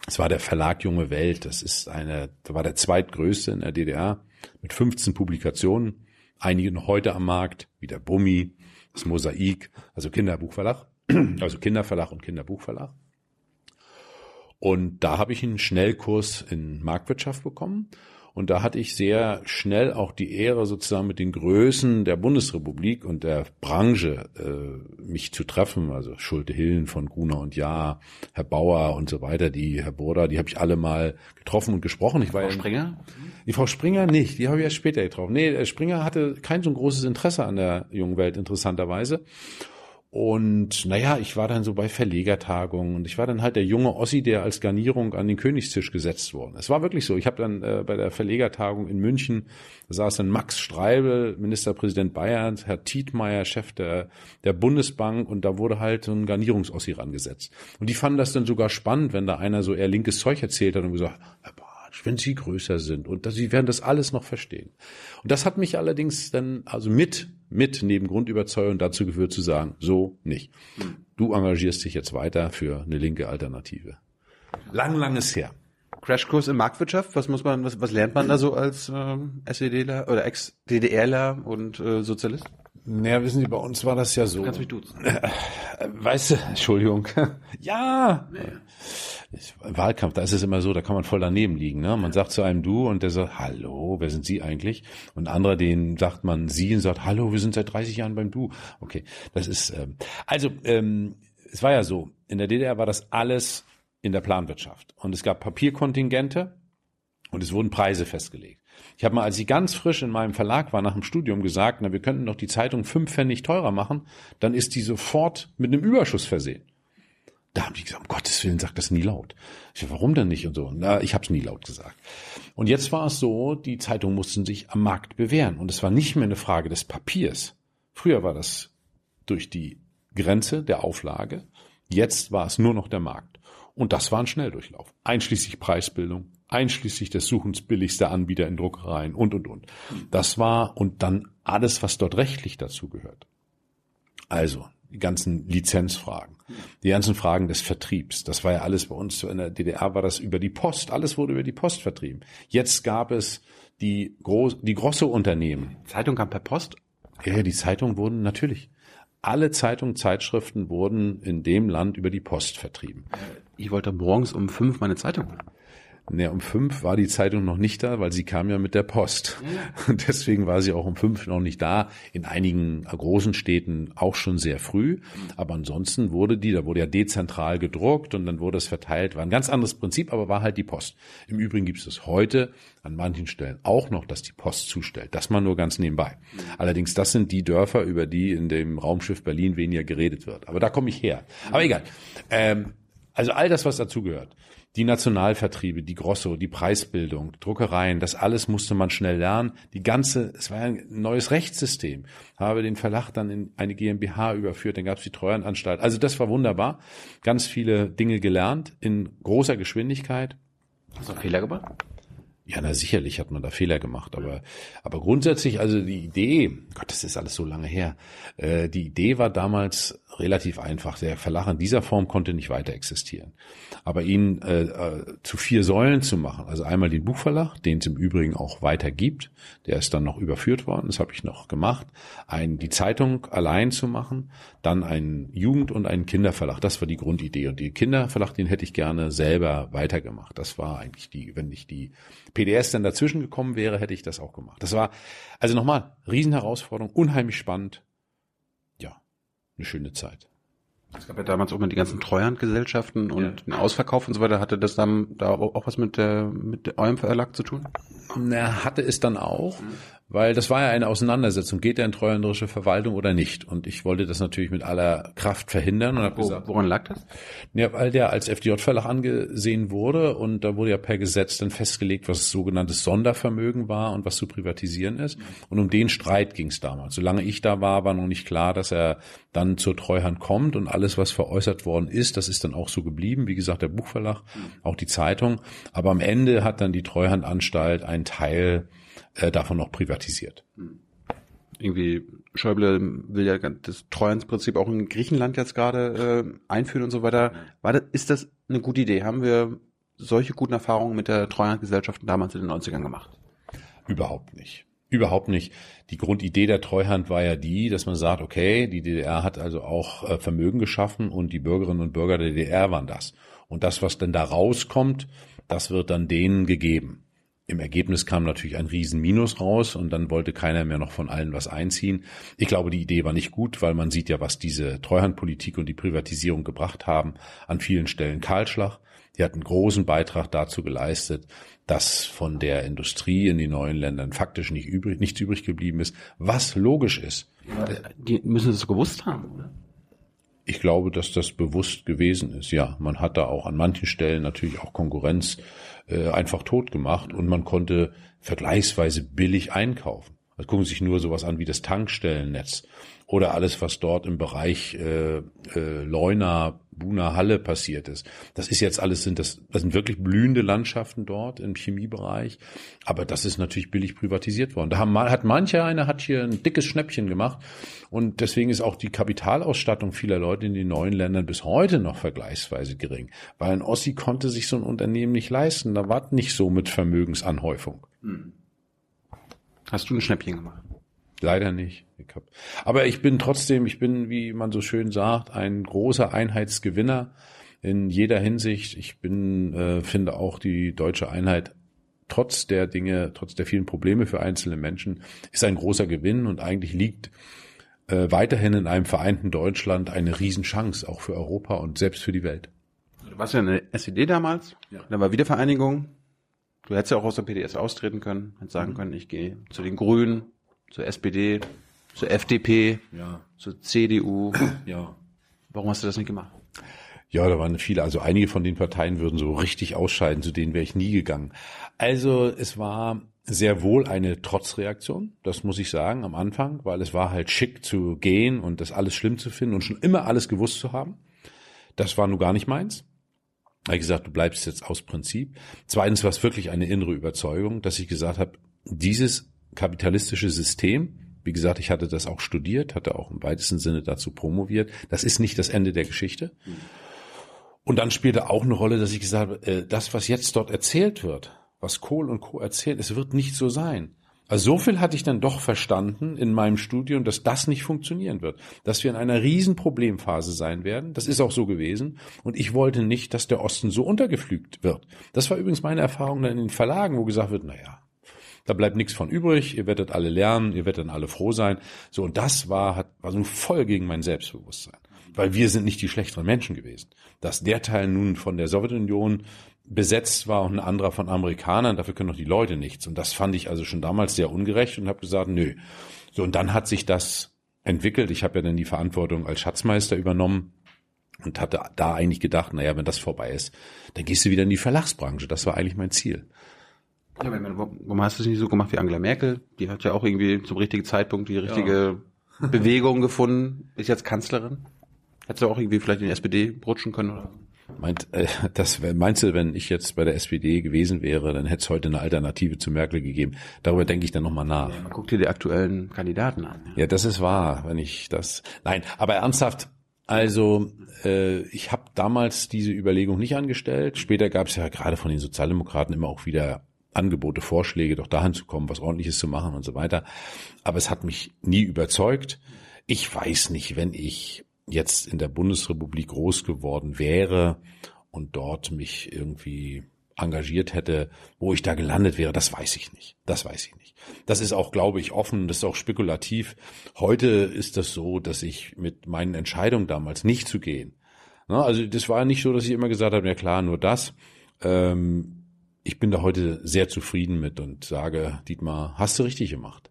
Es war der Verlag Junge Welt. Das ist eine, da war der zweitgrößte in der DDR mit 15 Publikationen. Einige noch heute am Markt, wie der Bummi, das Mosaik, also Kinderbuchverlag, <clears throat> also Kinderverlag und Kinderbuchverlag. Und da habe ich einen Schnellkurs in Marktwirtschaft bekommen und da hatte ich sehr schnell auch die Ehre, sozusagen mit den Größen der Bundesrepublik und der Branche äh, mich zu treffen. Also Schulte-Hillen von Gruner und Jahr, Herr Bauer und so weiter, die Herr Boda, die habe ich alle mal getroffen und gesprochen. Ich war Frau ja, Springer? Die Frau Springer nicht, die habe ich erst später getroffen. Nee, Springer hatte kein so ein großes Interesse an der jungen Welt, interessanterweise. Und naja, ich war dann so bei Verlegertagungen und ich war dann halt der junge Ossi, der als Garnierung an den Königstisch gesetzt wurde. Es war wirklich so. Ich habe dann äh, bei der Verlegertagung in München, da saß dann Max Streibel, Ministerpräsident Bayerns, Herr Tietmeier, Chef der, der Bundesbank und da wurde halt so ein Garnierungsossi rangesetzt. Und die fanden das dann sogar spannend, wenn da einer so eher linkes Zeug erzählt hat und gesagt, Herr Wenn Sie größer sind und Sie werden das alles noch verstehen. Und das hat mich allerdings dann also mit mit neben Grundüberzeugung dazu geführt zu sagen, so nicht. Du engagierst dich jetzt weiter für eine linke Alternative. Lang, lang ist her. Crashkurs in Marktwirtschaft, was muss man, was, was lernt man da so als ähm, SEDler oder Ex-DDRler und äh, Sozialist? Naja, wissen Sie, bei uns war das ja so. Kannst mich duzen. Weißt du, <laughs> Entschuldigung. <laughs> ja. Ich, Wahlkampf, da ist es immer so, da kann man voll daneben liegen. Ne? Man sagt zu einem Du und der sagt, hallo, wer sind Sie eigentlich? Und anderer, den sagt man Sie und sagt, hallo, wir sind seit 30 Jahren beim Du. Okay, das ist, ähm, also, ähm, es war ja so, in der DDR war das alles in der Planwirtschaft. Und es gab Papierkontingente und es wurden Preise festgelegt. Ich habe mal, als ich ganz frisch in meinem Verlag war, nach dem Studium gesagt, na, wir könnten doch die Zeitung fünf Pfennig teurer machen, dann ist die sofort mit einem Überschuss versehen. Da haben die gesagt, um Gottes Willen, sag das nie laut. Ich sag, warum denn nicht und so? Na, ich habe es nie laut gesagt. Und jetzt war es so, die Zeitungen mussten sich am Markt bewähren und es war nicht mehr eine Frage des Papiers. Früher war das durch die Grenze der Auflage, jetzt war es nur noch der Markt. Und das war ein Schnelldurchlauf, einschließlich Preisbildung, einschließlich des Suchens billigster Anbieter in Druckereien und, und, und. Das war, und dann alles, was dort rechtlich dazu gehört. Also, die ganzen Lizenzfragen, die ganzen Fragen des Vertriebs. Das war ja alles bei uns in der DDR war das über die Post. Alles wurde über die Post vertrieben. Jetzt gab es die groß, die große Unternehmen. Zeitung kam per Post? Ja, die Zeitungen wurden natürlich. Alle Zeitungen, Zeitschriften wurden in dem Land über die Post vertrieben. Ich wollte morgens um fünf meine Zeitung holen. Ne, um fünf war die Zeitung noch nicht da, weil sie kam ja mit der Post. Und <laughs> deswegen war sie auch um fünf noch nicht da. In einigen großen Städten auch schon sehr früh. Aber ansonsten wurde die, da wurde ja dezentral gedruckt und dann wurde es verteilt. War ein ganz anderes Prinzip, aber war halt die Post. Im Übrigen gibt es es heute an manchen Stellen auch noch, dass die Post zustellt. Das mal nur ganz nebenbei. Allerdings, das sind die Dörfer, über die in dem Raumschiff Berlin weniger geredet wird. Aber da komme ich her. Aber egal. Ähm, also all das, was dazugehört. Die Nationalvertriebe, die Grosso, die Preisbildung, Druckereien, das alles musste man schnell lernen. Die ganze, es war ein neues Rechtssystem. Habe den Verlag dann in eine GmbH überführt, dann gab es die Treuhandanstalt. Also das war wunderbar. Ganz viele Dinge gelernt in großer Geschwindigkeit. Hast du einen Fehler gemacht? Ja, na sicherlich hat man da Fehler gemacht, aber aber grundsätzlich also die Idee, Gott, das ist alles so lange her. Äh, die Idee war damals relativ einfach. Der Verlag in dieser Form konnte nicht weiter existieren. Aber ihn äh, äh, zu vier Säulen zu machen, also einmal den Buchverlag, den es im Übrigen auch weiter gibt, der ist dann noch überführt worden, das habe ich noch gemacht, ein, die Zeitung allein zu machen, dann einen Jugend- und einen Kinderverlag, das war die Grundidee. Und den Kinderverlag, den hätte ich gerne selber weitergemacht. Das war eigentlich die, wenn nicht die PDS dann dazwischen gekommen wäre, hätte ich das auch gemacht. Das war, also nochmal, Riesenherausforderung, unheimlich spannend, eine schöne Zeit. Es gab ja damals auch mal die ganzen Treuhandgesellschaften und ja. den Ausverkauf und so weiter. Hatte das dann da auch was mit der mit eurem Verlag zu tun? Na, hatte es dann auch. Mhm weil das war ja eine Auseinandersetzung. Geht er in treuhänderische Verwaltung oder nicht? Und ich wollte das natürlich mit aller Kraft verhindern und habe gesagt, woran lag das? Ja, weil der als FDJ-Verlag angesehen wurde und da wurde ja per Gesetz dann festgelegt, was sogenanntes Sondervermögen war und was zu privatisieren ist. Und um den Streit ging es damals. Solange ich da war, war noch nicht klar, dass er dann zur Treuhand kommt und alles, was veräußert worden ist, das ist dann auch so geblieben. Wie gesagt, der Buchverlag, auch die Zeitung. Aber am Ende hat dann die Treuhandanstalt einen Teil äh, davon noch privatisiert. Irgendwie Schäuble will ja das Treuhandsprinzip auch in Griechenland jetzt gerade äh, einführen und so weiter. War das, ist das eine gute Idee? Haben wir solche guten Erfahrungen mit der Treuhandgesellschaften damals in den 90ern gemacht? Überhaupt nicht. Überhaupt nicht. Die Grundidee der Treuhand war ja die, dass man sagt, okay, die DDR hat also auch äh, Vermögen geschaffen und die Bürgerinnen und Bürger der DDR waren das. Und das, was denn da rauskommt, das wird dann denen gegeben. Im Ergebnis kam natürlich ein Riesenminus raus und dann wollte keiner mehr noch von allen was einziehen. Ich glaube, die Idee war nicht gut, weil man sieht ja, was diese Treuhandpolitik und die Privatisierung gebracht haben. An vielen Stellen Kahlschlag. Die hat einen großen Beitrag dazu geleistet, dass von der Industrie in den neuen Ländern faktisch nicht übrig, nichts übrig geblieben ist, was logisch ist. Die müssen es gewusst haben, oder? Ich glaube, dass das bewusst gewesen ist. Ja, man hat da auch an manchen Stellen natürlich auch Konkurrenz äh, einfach tot gemacht und man konnte vergleichsweise billig einkaufen. Also gucken Sie sich nur sowas an wie das Tankstellennetz oder alles, was dort im Bereich äh, äh, Leuna, Buna, Halle passiert ist. Das ist jetzt alles, sind das, das sind wirklich blühende Landschaften dort im Chemiebereich, aber das ist natürlich billig privatisiert worden. Da haben, hat mancher einer hat hier ein dickes Schnäppchen gemacht und deswegen ist auch die Kapitalausstattung vieler Leute in den neuen Ländern bis heute noch vergleichsweise gering, weil ein Ossi konnte sich so ein Unternehmen nicht leisten. Da war nicht so mit Vermögensanhäufung. Hm. Hast du ein Schnäppchen gemacht? Leider nicht. Ich hab, aber ich bin trotzdem, ich bin, wie man so schön sagt, ein großer Einheitsgewinner in jeder Hinsicht. Ich bin, äh, finde auch die deutsche Einheit trotz der Dinge, trotz der vielen Probleme für einzelne Menschen, ist ein großer Gewinn und eigentlich liegt äh, weiterhin in einem vereinten Deutschland eine Riesenchance, auch für Europa und selbst für die Welt. Du warst ja eine SED damals, ja. dann war Wiedervereinigung. Du hättest ja auch aus der PDS austreten können, hättest sagen mhm. können, ich gehe zu den Grünen, zur SPD, zur FDP, ja. zur CDU. <clears throat> Ja. Warum hast du das nicht gemacht? Ja, da waren viele, also einige von den Parteien würden so richtig ausscheiden, zu denen wäre ich nie gegangen. Also es war sehr wohl eine Trotzreaktion, das muss ich sagen, am Anfang, weil es war halt schick zu gehen und das alles schlimm zu finden und schon immer alles gewusst zu haben. Das war nun gar nicht meins. Habe ich gesagt, du bleibst jetzt aus Prinzip. Zweitens war es wirklich eine innere Überzeugung, dass ich gesagt habe, dieses kapitalistische System. Wie gesagt, ich hatte das auch studiert, hatte auch im weitesten Sinne dazu promoviert. Das ist nicht das Ende der Geschichte. Und dann spielte auch eine Rolle, dass ich gesagt habe, äh, das, was jetzt dort erzählt wird, was Kohl und Co. erzählt, es wird nicht so sein. Also so viel hatte ich dann doch verstanden in meinem Studium, dass das nicht funktionieren wird, dass wir in einer riesen Problemphase sein werden. Das ist auch so gewesen. Und ich wollte nicht, dass der Osten so untergeflügt wird. Das war übrigens meine Erfahrung dann in den Verlagen, wo gesagt wird, na ja, da bleibt nichts von übrig. Ihr werdet alle lernen, ihr werdet dann alle froh sein. So, und das war, hat, war so voll gegen mein Selbstbewusstsein. Weil wir sind nicht die schlechteren Menschen gewesen. Dass der Teil nun von der Sowjetunion besetzt war und ein anderer von Amerikanern, dafür können doch die Leute nichts. Und das fand ich also schon damals sehr ungerecht und habe gesagt, nö. So, und dann hat sich das entwickelt. Ich habe ja dann die Verantwortung als Schatzmeister übernommen und hatte da eigentlich gedacht, naja, wenn das vorbei ist, dann gehst du wieder in die Verlagsbranche. Das war eigentlich mein Ziel. Ja, aber meine, warum hast du es nicht so gemacht wie Angela Merkel? Die hat ja auch irgendwie zum richtigen Zeitpunkt die richtige ja. <laughs> Bewegung gefunden, ist jetzt Kanzlerin. Hättest du auch irgendwie vielleicht in die SPD rutschen können oder? Meint, äh, das, meinst du, wenn ich jetzt bei der SPD gewesen wäre, dann hätte es heute eine Alternative zu Merkel gegeben. Darüber denke ich dann nochmal nach. Ja, man guckt dir die aktuellen Kandidaten an. Ja. ja, das ist wahr, wenn ich das. Nein, aber ernsthaft, Also äh, ich habe damals diese Überlegung nicht angestellt. Später gab es ja gerade von den Sozialdemokraten immer auch wieder Angebote, Vorschläge, doch dahin zu kommen, was ordentliches zu machen und so weiter. Aber es hat mich nie überzeugt. Ich weiß nicht, wenn ich jetzt in der Bundesrepublik groß geworden wäre und dort mich irgendwie engagiert hätte, wo ich da gelandet wäre, das weiß ich nicht. Das weiß ich nicht. Das ist auch, glaube ich, offen, das ist auch spekulativ. Heute ist das so, dass ich mit meinen Entscheidungen damals nicht zu gehen. Also das war nicht so, dass ich immer gesagt habe, ja klar, nur das. Ähm, ich bin da heute sehr zufrieden mit und sage, Dietmar, hast du richtig gemacht.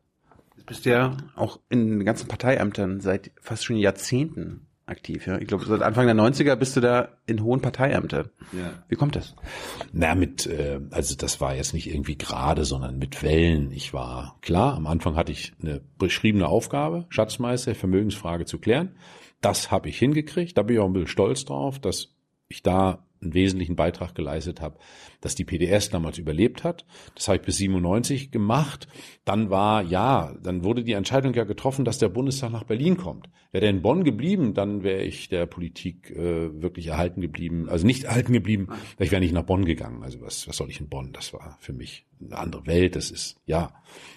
Du bist ja auch in den ganzen Parteiämtern seit fast schon Jahrzehnten aktiv. Ja? Ich glaube, seit Anfang der 90er bist du da in hohen Parteiämtern. Ja. Wie kommt das? Na, mit, äh, also das war jetzt nicht irgendwie gerade, sondern mit Wellen. Ich war klar, am Anfang hatte ich eine beschriebene Aufgabe, Schatzmeister, Vermögensfrage zu klären. Das habe ich hingekriegt. Da bin ich auch ein bisschen stolz drauf, dass ich da einen wesentlichen Beitrag geleistet habe, dass die PDS damals überlebt hat. Das habe ich bis 97 gemacht. Dann war, ja, dann wurde die Entscheidung ja getroffen, dass der Bundestag nach Berlin kommt. Wäre der in Bonn geblieben, dann wäre ich der Politik äh, wirklich erhalten geblieben, also nicht erhalten geblieben, ich wäre nicht nach Bonn gegangen. Also was, was soll ich in Bonn? Das war für mich eine andere Welt. Das ist, ja,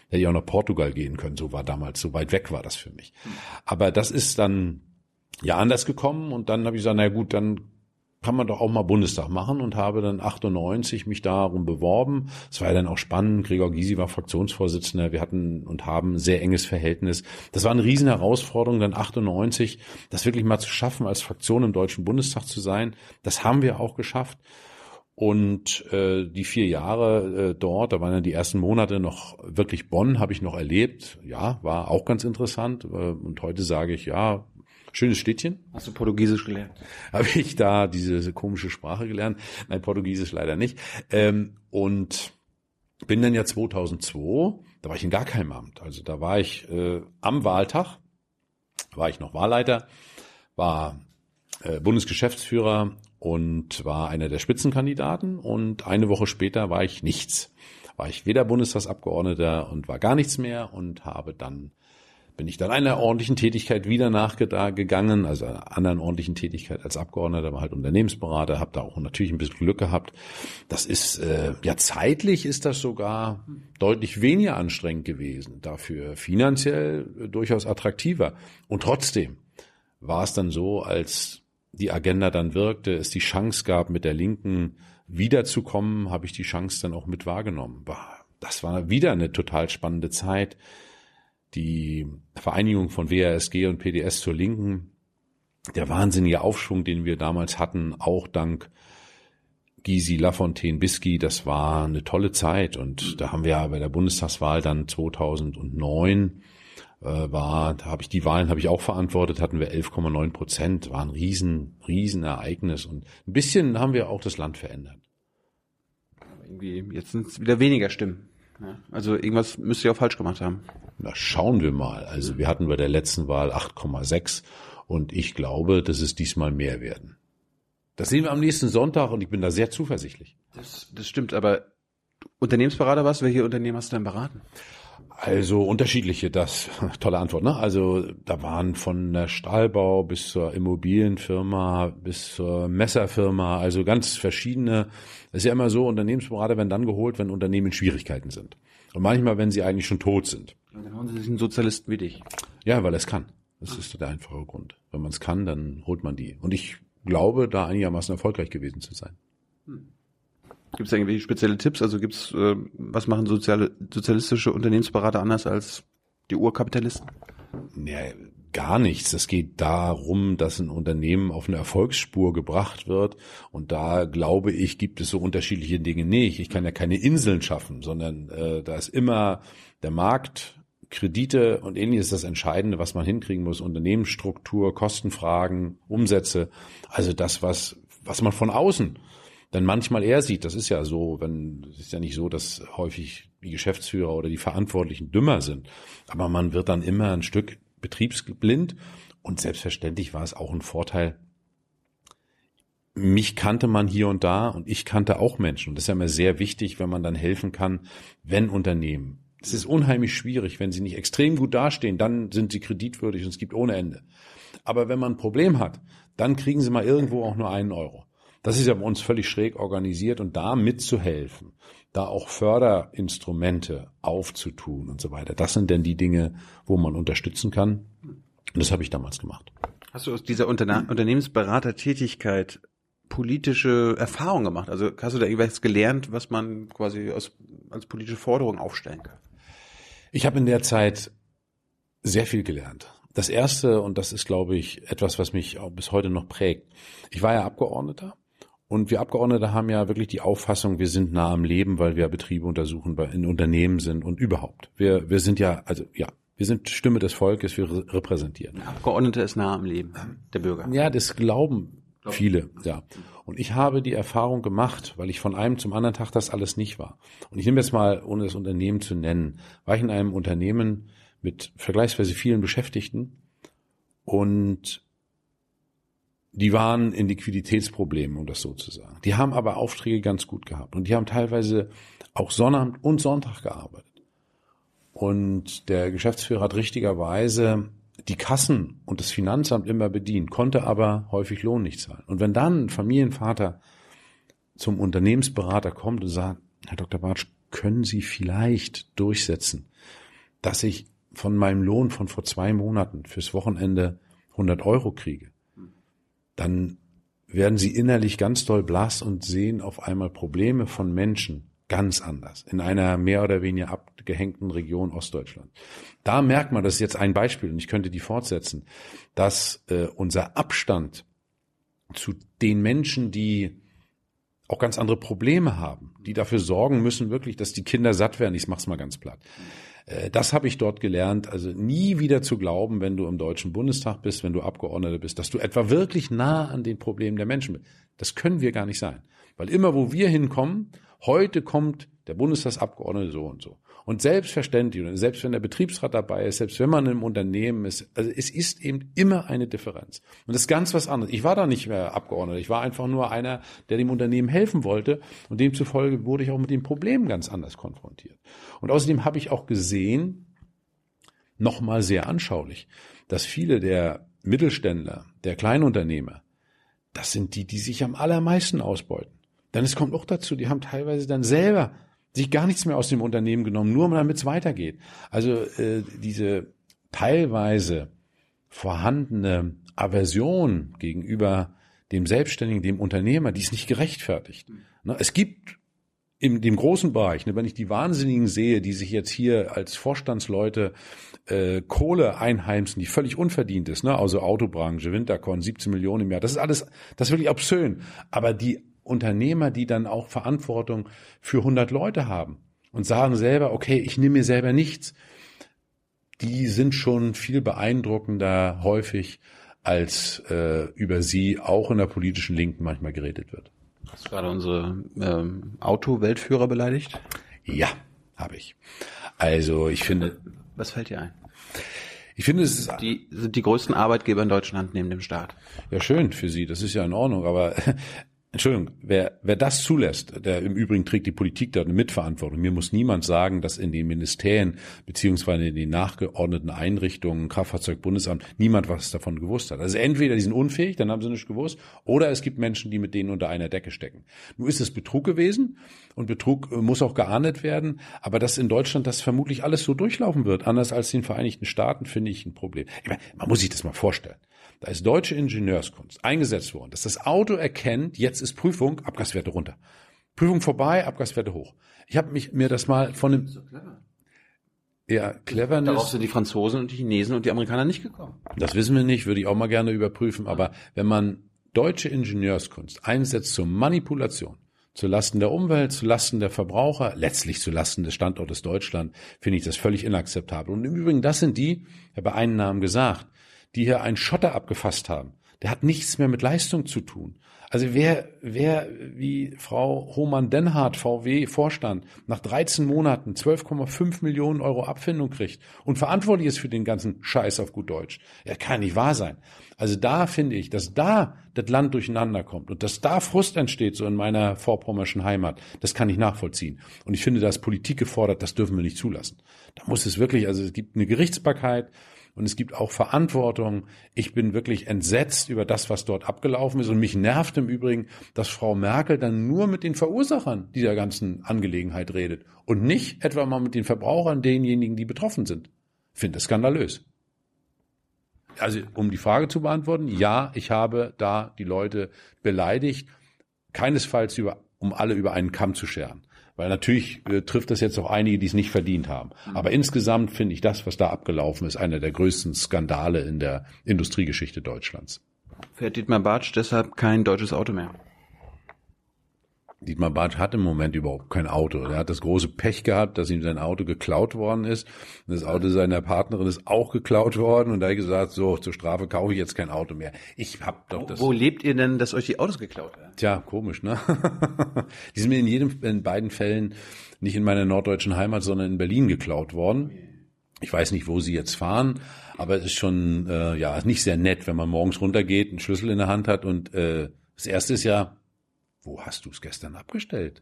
hätte ich auch nach Portugal gehen können. So war damals, so weit weg war das für mich. Aber das ist dann ja anders gekommen und dann habe ich gesagt, na gut, dann kann man doch auch mal Bundestag machen und habe dann 98 mich darum beworben. Es war ja dann auch spannend. Gregor Gysi war Fraktionsvorsitzender. Wir hatten und haben sehr enges Verhältnis. Das war eine riesen Herausforderung, dann 98, das wirklich mal zu schaffen, als Fraktion im Deutschen Bundestag zu sein. Das haben wir auch geschafft. Und äh, die vier Jahre äh, dort, da waren ja die ersten Monate noch wirklich Bonn, habe ich noch erlebt. Ja, war auch ganz interessant. Äh, und heute sage ich, ja, Schönes Städtchen. Hast du Portugiesisch gelernt? Habe ich da diese komische Sprache gelernt? Nein, Portugiesisch leider nicht. Ähm, und bin dann ja 2002, da war ich in gar keinem Amt. Also da war ich äh, am Wahltag, war ich noch Wahlleiter, war äh, Bundesgeschäftsführer und war einer der Spitzenkandidaten. Und eine Woche später war ich nichts. War ich weder Bundestagsabgeordneter und war gar nichts mehr und habe dann bin ich dann einer ordentlichen Tätigkeit wieder nachgegangen, also einer anderen ordentlichen Tätigkeit als Abgeordneter, war halt Unternehmensberater, habe da auch natürlich ein bisschen Glück gehabt. Das ist, äh, ja zeitlich ist das sogar deutlich weniger anstrengend gewesen, dafür finanziell äh, durchaus attraktiver. Und trotzdem war es dann so, als die Agenda dann wirkte, es die Chance gab, mit der Linken wiederzukommen, habe ich die Chance dann auch mit wahrgenommen. Das war wieder eine total spannende Zeit die Vereinigung von WASG und PDS zur Linken, der wahnsinnige Aufschwung, den wir damals hatten, auch dank Gysi, Lafontaine, Bisky, das war eine tolle Zeit. Und da haben wir ja bei der Bundestagswahl dann 2009 äh, war, da habe ich die Wahlen habe ich auch verantwortet, hatten wir 11,9 Prozent, war ein riesen, riesen Ereignis und ein bisschen haben wir auch das Land verändert. Irgendwie jetzt sind es wieder weniger Stimmen. Also irgendwas müsst ihr auch falsch gemacht haben. Na, schauen wir mal. Also wir hatten bei der letzten Wahl 8,6 und ich glaube, dass es diesmal mehr werden. Das sehen wir am nächsten Sonntag und ich bin da sehr zuversichtlich. Das, das stimmt, aber Unternehmensberater was? Welche Unternehmen hast du denn beraten? Also unterschiedliche, das <laughs> tolle Antwort. Ne? Also da waren von der Stahlbau bis zur Immobilienfirma bis zur Messerfirma, also ganz verschiedene. Es ist ja immer so, Unternehmensberater werden dann geholt, wenn Unternehmen in Schwierigkeiten sind. Und manchmal, wenn sie eigentlich schon tot sind. Und dann holen sie sich einen Sozialisten wie dich. Ja, weil er es kann. Das ist der einfache Grund. Wenn man es kann, dann holt man die. Und ich glaube, da einigermaßen erfolgreich gewesen zu sein. Hm. Gibt es irgendwelche spezielle Tipps? Also gibt's, äh, was machen soziale, sozialistische Unternehmensberater anders als die Urkapitalisten? Ja, gar nichts. Es geht darum, dass ein Unternehmen auf eine Erfolgsspur gebracht wird. Und da glaube ich, gibt es so unterschiedliche Dinge nicht. Ich kann ja keine Inseln schaffen, sondern äh, da ist immer der Markt, Kredite und ähnliches das Entscheidende, was man hinkriegen muss. Unternehmensstruktur, Kostenfragen, Umsätze. Also das, was, was man von außen dann manchmal eher sieht. Das ist ja so, wenn es ist ja nicht so, dass häufig die Geschäftsführer oder die Verantwortlichen dümmer sind, aber man wird dann immer ein Stück betriebsblind und selbstverständlich war es auch ein Vorteil. Mich kannte man hier und da und ich kannte auch Menschen und das ist ja immer sehr wichtig, wenn man dann helfen kann, wenn Unternehmen. Es ist unheimlich schwierig, wenn sie nicht extrem gut dastehen, dann sind sie kreditwürdig und es gibt ohne Ende. Aber wenn man ein Problem hat, dann kriegen Sie mal irgendwo auch nur einen Euro. Das ist ja bei uns völlig schräg organisiert und da mitzuhelfen, da auch Förderinstrumente aufzutun und so weiter. Das sind denn die Dinge, wo man unterstützen kann. Und das habe ich damals gemacht. Hast du aus dieser Unterne Unternehmensberatertätigkeit politische Erfahrung gemacht? Also hast du da irgendwas gelernt, was man quasi aus, als politische Forderung aufstellen kann? Ich habe in der Zeit sehr viel gelernt. Das erste, und das ist, glaube ich, etwas, was mich auch bis heute noch prägt. Ich war ja Abgeordneter und wir Abgeordnete haben ja wirklich die Auffassung, wir sind nah am Leben, weil wir Betriebe untersuchen, in Unternehmen sind und überhaupt. Wir, wir sind ja, also ja, wir sind Stimme des Volkes, wir repräsentieren. Abgeordnete ist nah am Leben der Bürger. Ja, das glauben viele, ja. Und ich habe die Erfahrung gemacht, weil ich von einem zum anderen Tag das alles nicht war. Und ich nehme jetzt mal, ohne das Unternehmen zu nennen, war ich in einem Unternehmen mit vergleichsweise vielen Beschäftigten und die waren in Liquiditätsproblemen, um das so zu sagen. Die haben aber Aufträge ganz gut gehabt und die haben teilweise auch Sonnabend und Sonntag gearbeitet. Und der Geschäftsführer hat richtigerweise die Kassen und das Finanzamt immer bedient, konnte aber häufig Lohn nicht zahlen. Und wenn dann ein Familienvater zum Unternehmensberater kommt und sagt, Herr Dr. Bartsch, können Sie vielleicht durchsetzen, dass ich von meinem Lohn von vor zwei Monaten fürs Wochenende 100 Euro kriege, dann werden Sie innerlich ganz doll blass und sehen auf einmal Probleme von Menschen ganz anders in einer mehr oder weniger abgehängten Region Ostdeutschland. Da merkt man, das ist jetzt ein Beispiel und ich könnte die fortsetzen, dass äh, unser Abstand zu den Menschen, die auch ganz andere Probleme haben, die dafür sorgen müssen, wirklich, dass die Kinder satt werden. Ich mach's mal ganz platt. Äh, das habe ich dort gelernt. Also nie wieder zu glauben, wenn du im Deutschen Bundestag bist, wenn du Abgeordneter bist, dass du etwa wirklich nah an den Problemen der Menschen bist. Das können wir gar nicht sein. Weil immer, wo wir hinkommen, heute kommt der Bundestagsabgeordnete so und so. Und selbstverständlich, selbst wenn der Betriebsrat dabei ist, selbst wenn man im Unternehmen ist, also es ist eben immer eine Differenz. Und das ist ganz was anderes. Ich war da nicht mehr Abgeordneter. Ich war einfach nur einer, der dem Unternehmen helfen wollte. Und demzufolge wurde ich auch mit den Problemen ganz anders konfrontiert. Und außerdem habe ich auch gesehen, nochmal sehr anschaulich, dass viele der Mittelständler, der Kleinunternehmer, das sind die, die sich am allermeisten ausbeuten. Denn es kommt auch dazu, die haben teilweise dann selber sich gar nichts mehr aus dem Unternehmen genommen, nur damit es weitergeht. Also äh, diese teilweise vorhandene Aversion gegenüber dem Selbstständigen, dem Unternehmer, die ist nicht gerechtfertigt. Ne, es gibt in dem großen Bereich, ne, wenn ich die Wahnsinnigen sehe, die sich jetzt hier als Vorstandsleute äh, Kohle einheimsen, die völlig unverdient ist, ne, also Autobranche, Winterkorn, 17 Millionen im Jahr, das ist alles, das ist wirklich obszön. Aber die Unternehmer, die dann auch Verantwortung für 100 Leute haben und sagen selber, okay, ich nehme mir selber nichts, die sind schon viel beeindruckender häufig, als äh, über sie auch in der politischen Linken manchmal geredet wird. Hast du gerade unsere ähm, Auto-Weltführer beleidigt? Ja, habe ich. Also ich finde. Was fällt dir ein? Ich finde, es ist die sind die größten Arbeitgeber in Deutschland neben dem Staat. Ja, schön für Sie. Das ist ja in Ordnung. Aber Entschuldigung, wer, wer das zulässt, der im Übrigen trägt die Politik da eine Mitverantwortung. Mir muss niemand sagen, dass in den Ministerien beziehungsweise in den nachgeordneten Einrichtungen, Kraftfahrzeugbundesamt, niemand was davon gewusst hat. Also entweder die sind unfähig, dann haben sie nicht gewusst, oder es gibt Menschen, die mit denen unter einer Decke stecken. Nun ist es Betrug gewesen und Betrug äh, muss auch geahndet werden, aber dass in Deutschland das vermutlich alles so durchlaufen wird, anders als in den Vereinigten Staaten, finde ich ein Problem. Ich meine, man muss sich das mal vorstellen. Da ist deutsche Ingenieurskunst eingesetzt worden, dass das Auto erkennt, jetzt ist Prüfung, Abgaswerte runter. Prüfung vorbei, Abgaswerte hoch. Ich habe mich mir das mal von dem ja, Cleverness. Darauf sind die Franzosen und die Chinesen und die Amerikaner nicht gekommen. Das wissen wir nicht, würde ich auch mal gerne überprüfen. Aber wenn man deutsche Ingenieurskunst einsetzt zur Manipulation, zu Lasten der Umwelt, zu Lasten der Verbraucher, letztlich zu Lasten des Standortes Deutschland, finde ich das völlig inakzeptabel. Und im Übrigen, das sind die, ich habe einen Namen gesagt, die hier einen Schotter abgefasst haben. Der hat nichts mehr mit Leistung zu tun. Also wer, wer wie Frau Hohmann-Denhardt, VW-Vorstand, nach 13 Monaten 12,5 Millionen Euro Abfindung kriegt und verantwortlich ist für den ganzen Scheiß auf gut Deutsch, ja, kann nicht wahr sein. Also da finde ich, dass da das Land durcheinander kommt und dass da Frust entsteht, so in meiner vorpommerschen Heimat, das kann ich nachvollziehen. Und ich finde, da ist Politik gefordert, das dürfen wir nicht zulassen. Da muss es wirklich, also es gibt eine Gerichtsbarkeit, und es gibt auch Verantwortung. Ich bin wirklich entsetzt über das, was dort abgelaufen ist und mich nervt im Übrigen, dass Frau Merkel dann nur mit den Verursachern dieser ganzen Angelegenheit redet und nicht etwa mal mit den Verbrauchern, denjenigen, die betroffen sind. Ich finde das skandalös. Also um die Frage zu beantworten, ja, ich habe da die Leute beleidigt, keinesfalls über, um alle über einen Kamm zu scheren. Weil natürlich äh, trifft das jetzt auch einige, die es nicht verdient haben. Aber insgesamt finde ich das, was da abgelaufen ist, einer der größten Skandale in der Industriegeschichte Deutschlands. Fährt Dietmar Bartsch deshalb kein deutsches Auto mehr? Dietmar Bartsch hat im Moment überhaupt kein Auto. Er hat das große Pech gehabt, dass ihm sein Auto geklaut worden ist. Das Auto seiner Partnerin ist auch geklaut worden und da hat er gesagt, so, zur Strafe kaufe ich jetzt kein Auto mehr. Ich hab doch das. Wo lebt ihr denn, dass euch die Autos geklaut werden? Tja, komisch, ne? <laughs> die sind mir in jedem, in beiden Fällen nicht in meiner norddeutschen Heimat, sondern in Berlin geklaut worden. Ich weiß nicht, wo sie jetzt fahren, aber es ist schon äh, ja nicht sehr nett, wenn man morgens runtergeht, einen Schlüssel in der Hand hat und äh, das erste ist ja, wo hast du es gestern abgestellt?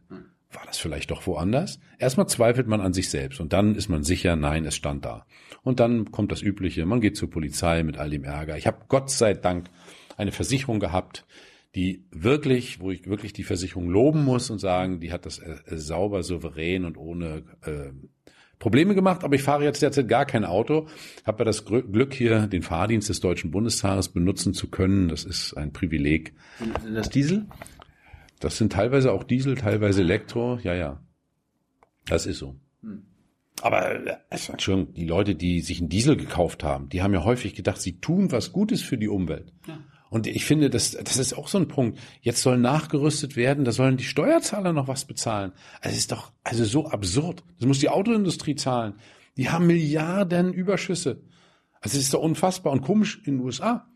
War das vielleicht doch woanders? Erstmal zweifelt man an sich selbst und dann ist man sicher, nein, es stand da. Und dann kommt das Übliche, man geht zur Polizei mit all dem Ärger. Ich habe Gott sei Dank eine Versicherung gehabt, die wirklich, wo ich wirklich die Versicherung loben muss und sagen, die hat das äh, sauber, souverän und ohne äh, Probleme gemacht, aber ich fahre jetzt derzeit gar kein Auto, habe ja das Glück hier den Fahrdienst des Deutschen Bundestages benutzen zu können. Das ist ein Privileg. Sind das Diesel? Das sind teilweise auch Diesel, teilweise Elektro. Ja, ja. Das ist so. Aber Entschuldigung, die Leute, die sich einen Diesel gekauft haben, die haben ja häufig gedacht, sie tun was Gutes für die Umwelt. Ja. Und ich finde, das, das ist auch so ein Punkt. Jetzt soll nachgerüstet werden, da sollen die Steuerzahler noch was bezahlen. Also es ist doch also so absurd. Das muss die Autoindustrie zahlen. Die haben Milliarden Überschüsse. Also es ist doch unfassbar und komisch in den USA,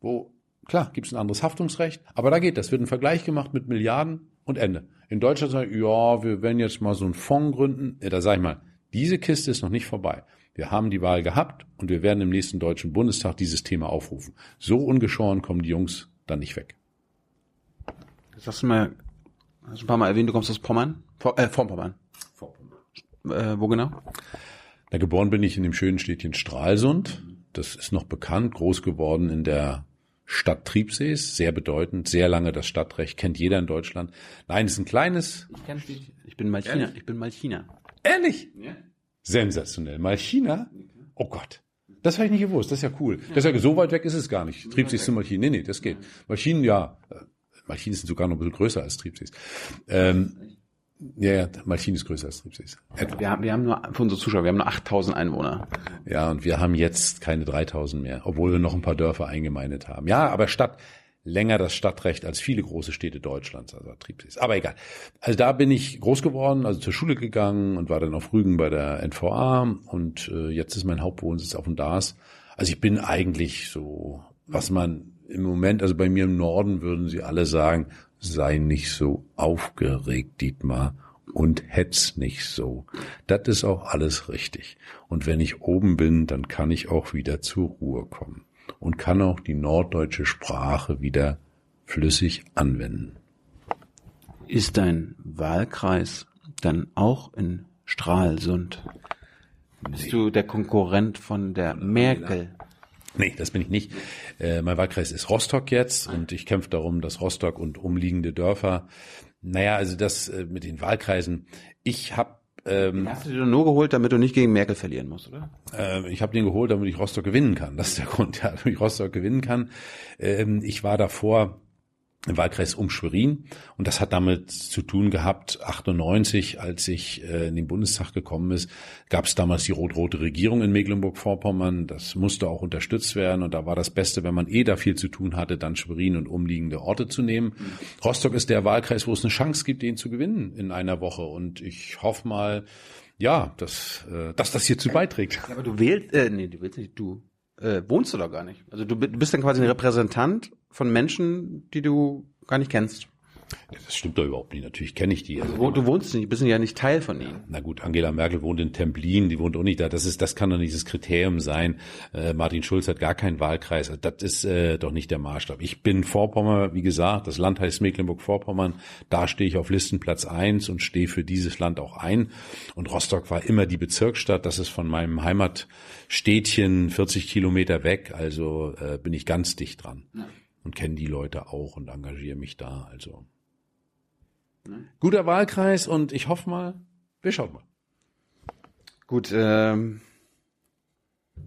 wo Klar, gibt es ein anderes Haftungsrecht, aber da geht das. Wird ein Vergleich gemacht mit Milliarden und Ende. In Deutschland sagen, ja, wir werden jetzt mal so einen Fonds gründen. Ja, da sage ich mal, diese Kiste ist noch nicht vorbei. Wir haben die Wahl gehabt und wir werden im nächsten Deutschen Bundestag dieses Thema aufrufen. So ungeschoren kommen die Jungs dann nicht weg. Das hast du mal, hast du ein paar Mal erwähnt, du kommst aus Pommern? Vor, äh, vor Pommern. Vor Pommern. Äh, wo genau? Na, geboren bin ich in dem schönen Städtchen Stralsund. Das ist noch bekannt, groß geworden in der Stadt Triebsees, sehr bedeutend, sehr lange das Stadtrecht, kennt jeder in Deutschland. Nein, es ist ein kleines. Ich kenne dich. Ich bin Malchina. Ehrlich? Ich bin Malchina. Ehrlich? Ja. Sensationell. Malchina? Oh Gott. Das habe ich nicht gewusst. Das ist ja cool. Ja. Das ist ja, so weit weg ist es gar nicht. Triebsees zu Malchin. Nee, nee, das geht. Malchin, ja. Äh, Malchin sind sogar noch ein bisschen größer als Triebsees. Ähm, ja, ja, Malchin ist größer als Tripsis. Wir haben, wir haben nur, für unsere Zuschauer, wir haben nur 8000 Einwohner. Ja, und wir haben jetzt keine 3000 mehr, obwohl wir noch ein paar Dörfer eingemeindet haben. Ja, aber Stadt, länger das Stadtrecht als viele große Städte Deutschlands, also Tripsis. Aber egal. Also da bin ich groß geworden, also zur Schule gegangen und war dann auf Rügen bei der NVA und äh, jetzt ist mein Hauptwohnsitz auf dem DAS. Also ich bin eigentlich so, was man im Moment, also bei mir im Norden würden sie alle sagen, sei nicht so aufgeregt, Dietmar, und hetz nicht so. Das ist auch alles richtig. Und wenn ich oben bin, dann kann ich auch wieder zur Ruhe kommen und kann auch die norddeutsche Sprache wieder flüssig anwenden. Ist dein Wahlkreis dann auch in Stralsund? Bist du der Konkurrent von der Merkel? Nee, das bin ich nicht. Äh, mein Wahlkreis ist Rostock jetzt und ich kämpfe darum, dass Rostock und umliegende Dörfer, naja, also das äh, mit den Wahlkreisen, ich habe ähm, hast du den nur geholt, damit du nicht gegen Merkel verlieren musst, oder? Äh, ich habe den geholt, damit ich Rostock gewinnen kann. Das ist der <laughs> Grund, ja, damit ich Rostock gewinnen kann. Ähm, ich war davor im Wahlkreis um Schwerin. Und das hat damit zu tun gehabt, 98, als ich äh, in den Bundestag gekommen ist, gab es damals die rot-rote Regierung in Mecklenburg-Vorpommern. Das musste auch unterstützt werden. Und da war das Beste, wenn man eh da viel zu tun hatte, dann Schwerin und umliegende Orte zu nehmen. Rostock ist der Wahlkreis, wo es eine Chance gibt, den zu gewinnen in einer Woche. Und ich hoffe mal, ja, dass, äh, dass das hierzu beiträgt. Ja, aber du wählst, äh, nee, du willst nicht, du äh, wohnst du doch gar nicht. Also du, du bist dann quasi ein Repräsentant von Menschen, die du gar nicht kennst. Das stimmt doch überhaupt nicht. Natürlich kenne ich die. Also, du wohnst nicht, bist ja nicht Teil von ihnen. Na gut, Angela Merkel wohnt in Templin, die wohnt auch nicht da. Das ist, das kann doch nicht das Kriterium sein. Äh, Martin Schulz hat gar keinen Wahlkreis. Das ist äh, doch nicht der Maßstab. Ich bin Vorpommern, wie gesagt, das Land heißt Mecklenburg-Vorpommern. Da stehe ich auf Listenplatz eins und stehe für dieses Land auch ein. Und Rostock war immer die Bezirksstadt. Das ist von meinem Heimatstädtchen 40 Kilometer weg. Also äh, bin ich ganz dicht dran. Ja. Und kenne die Leute auch und engagiere mich da. Also Guter Wahlkreis und ich hoffe mal, wir schauen mal. Gut, ähm,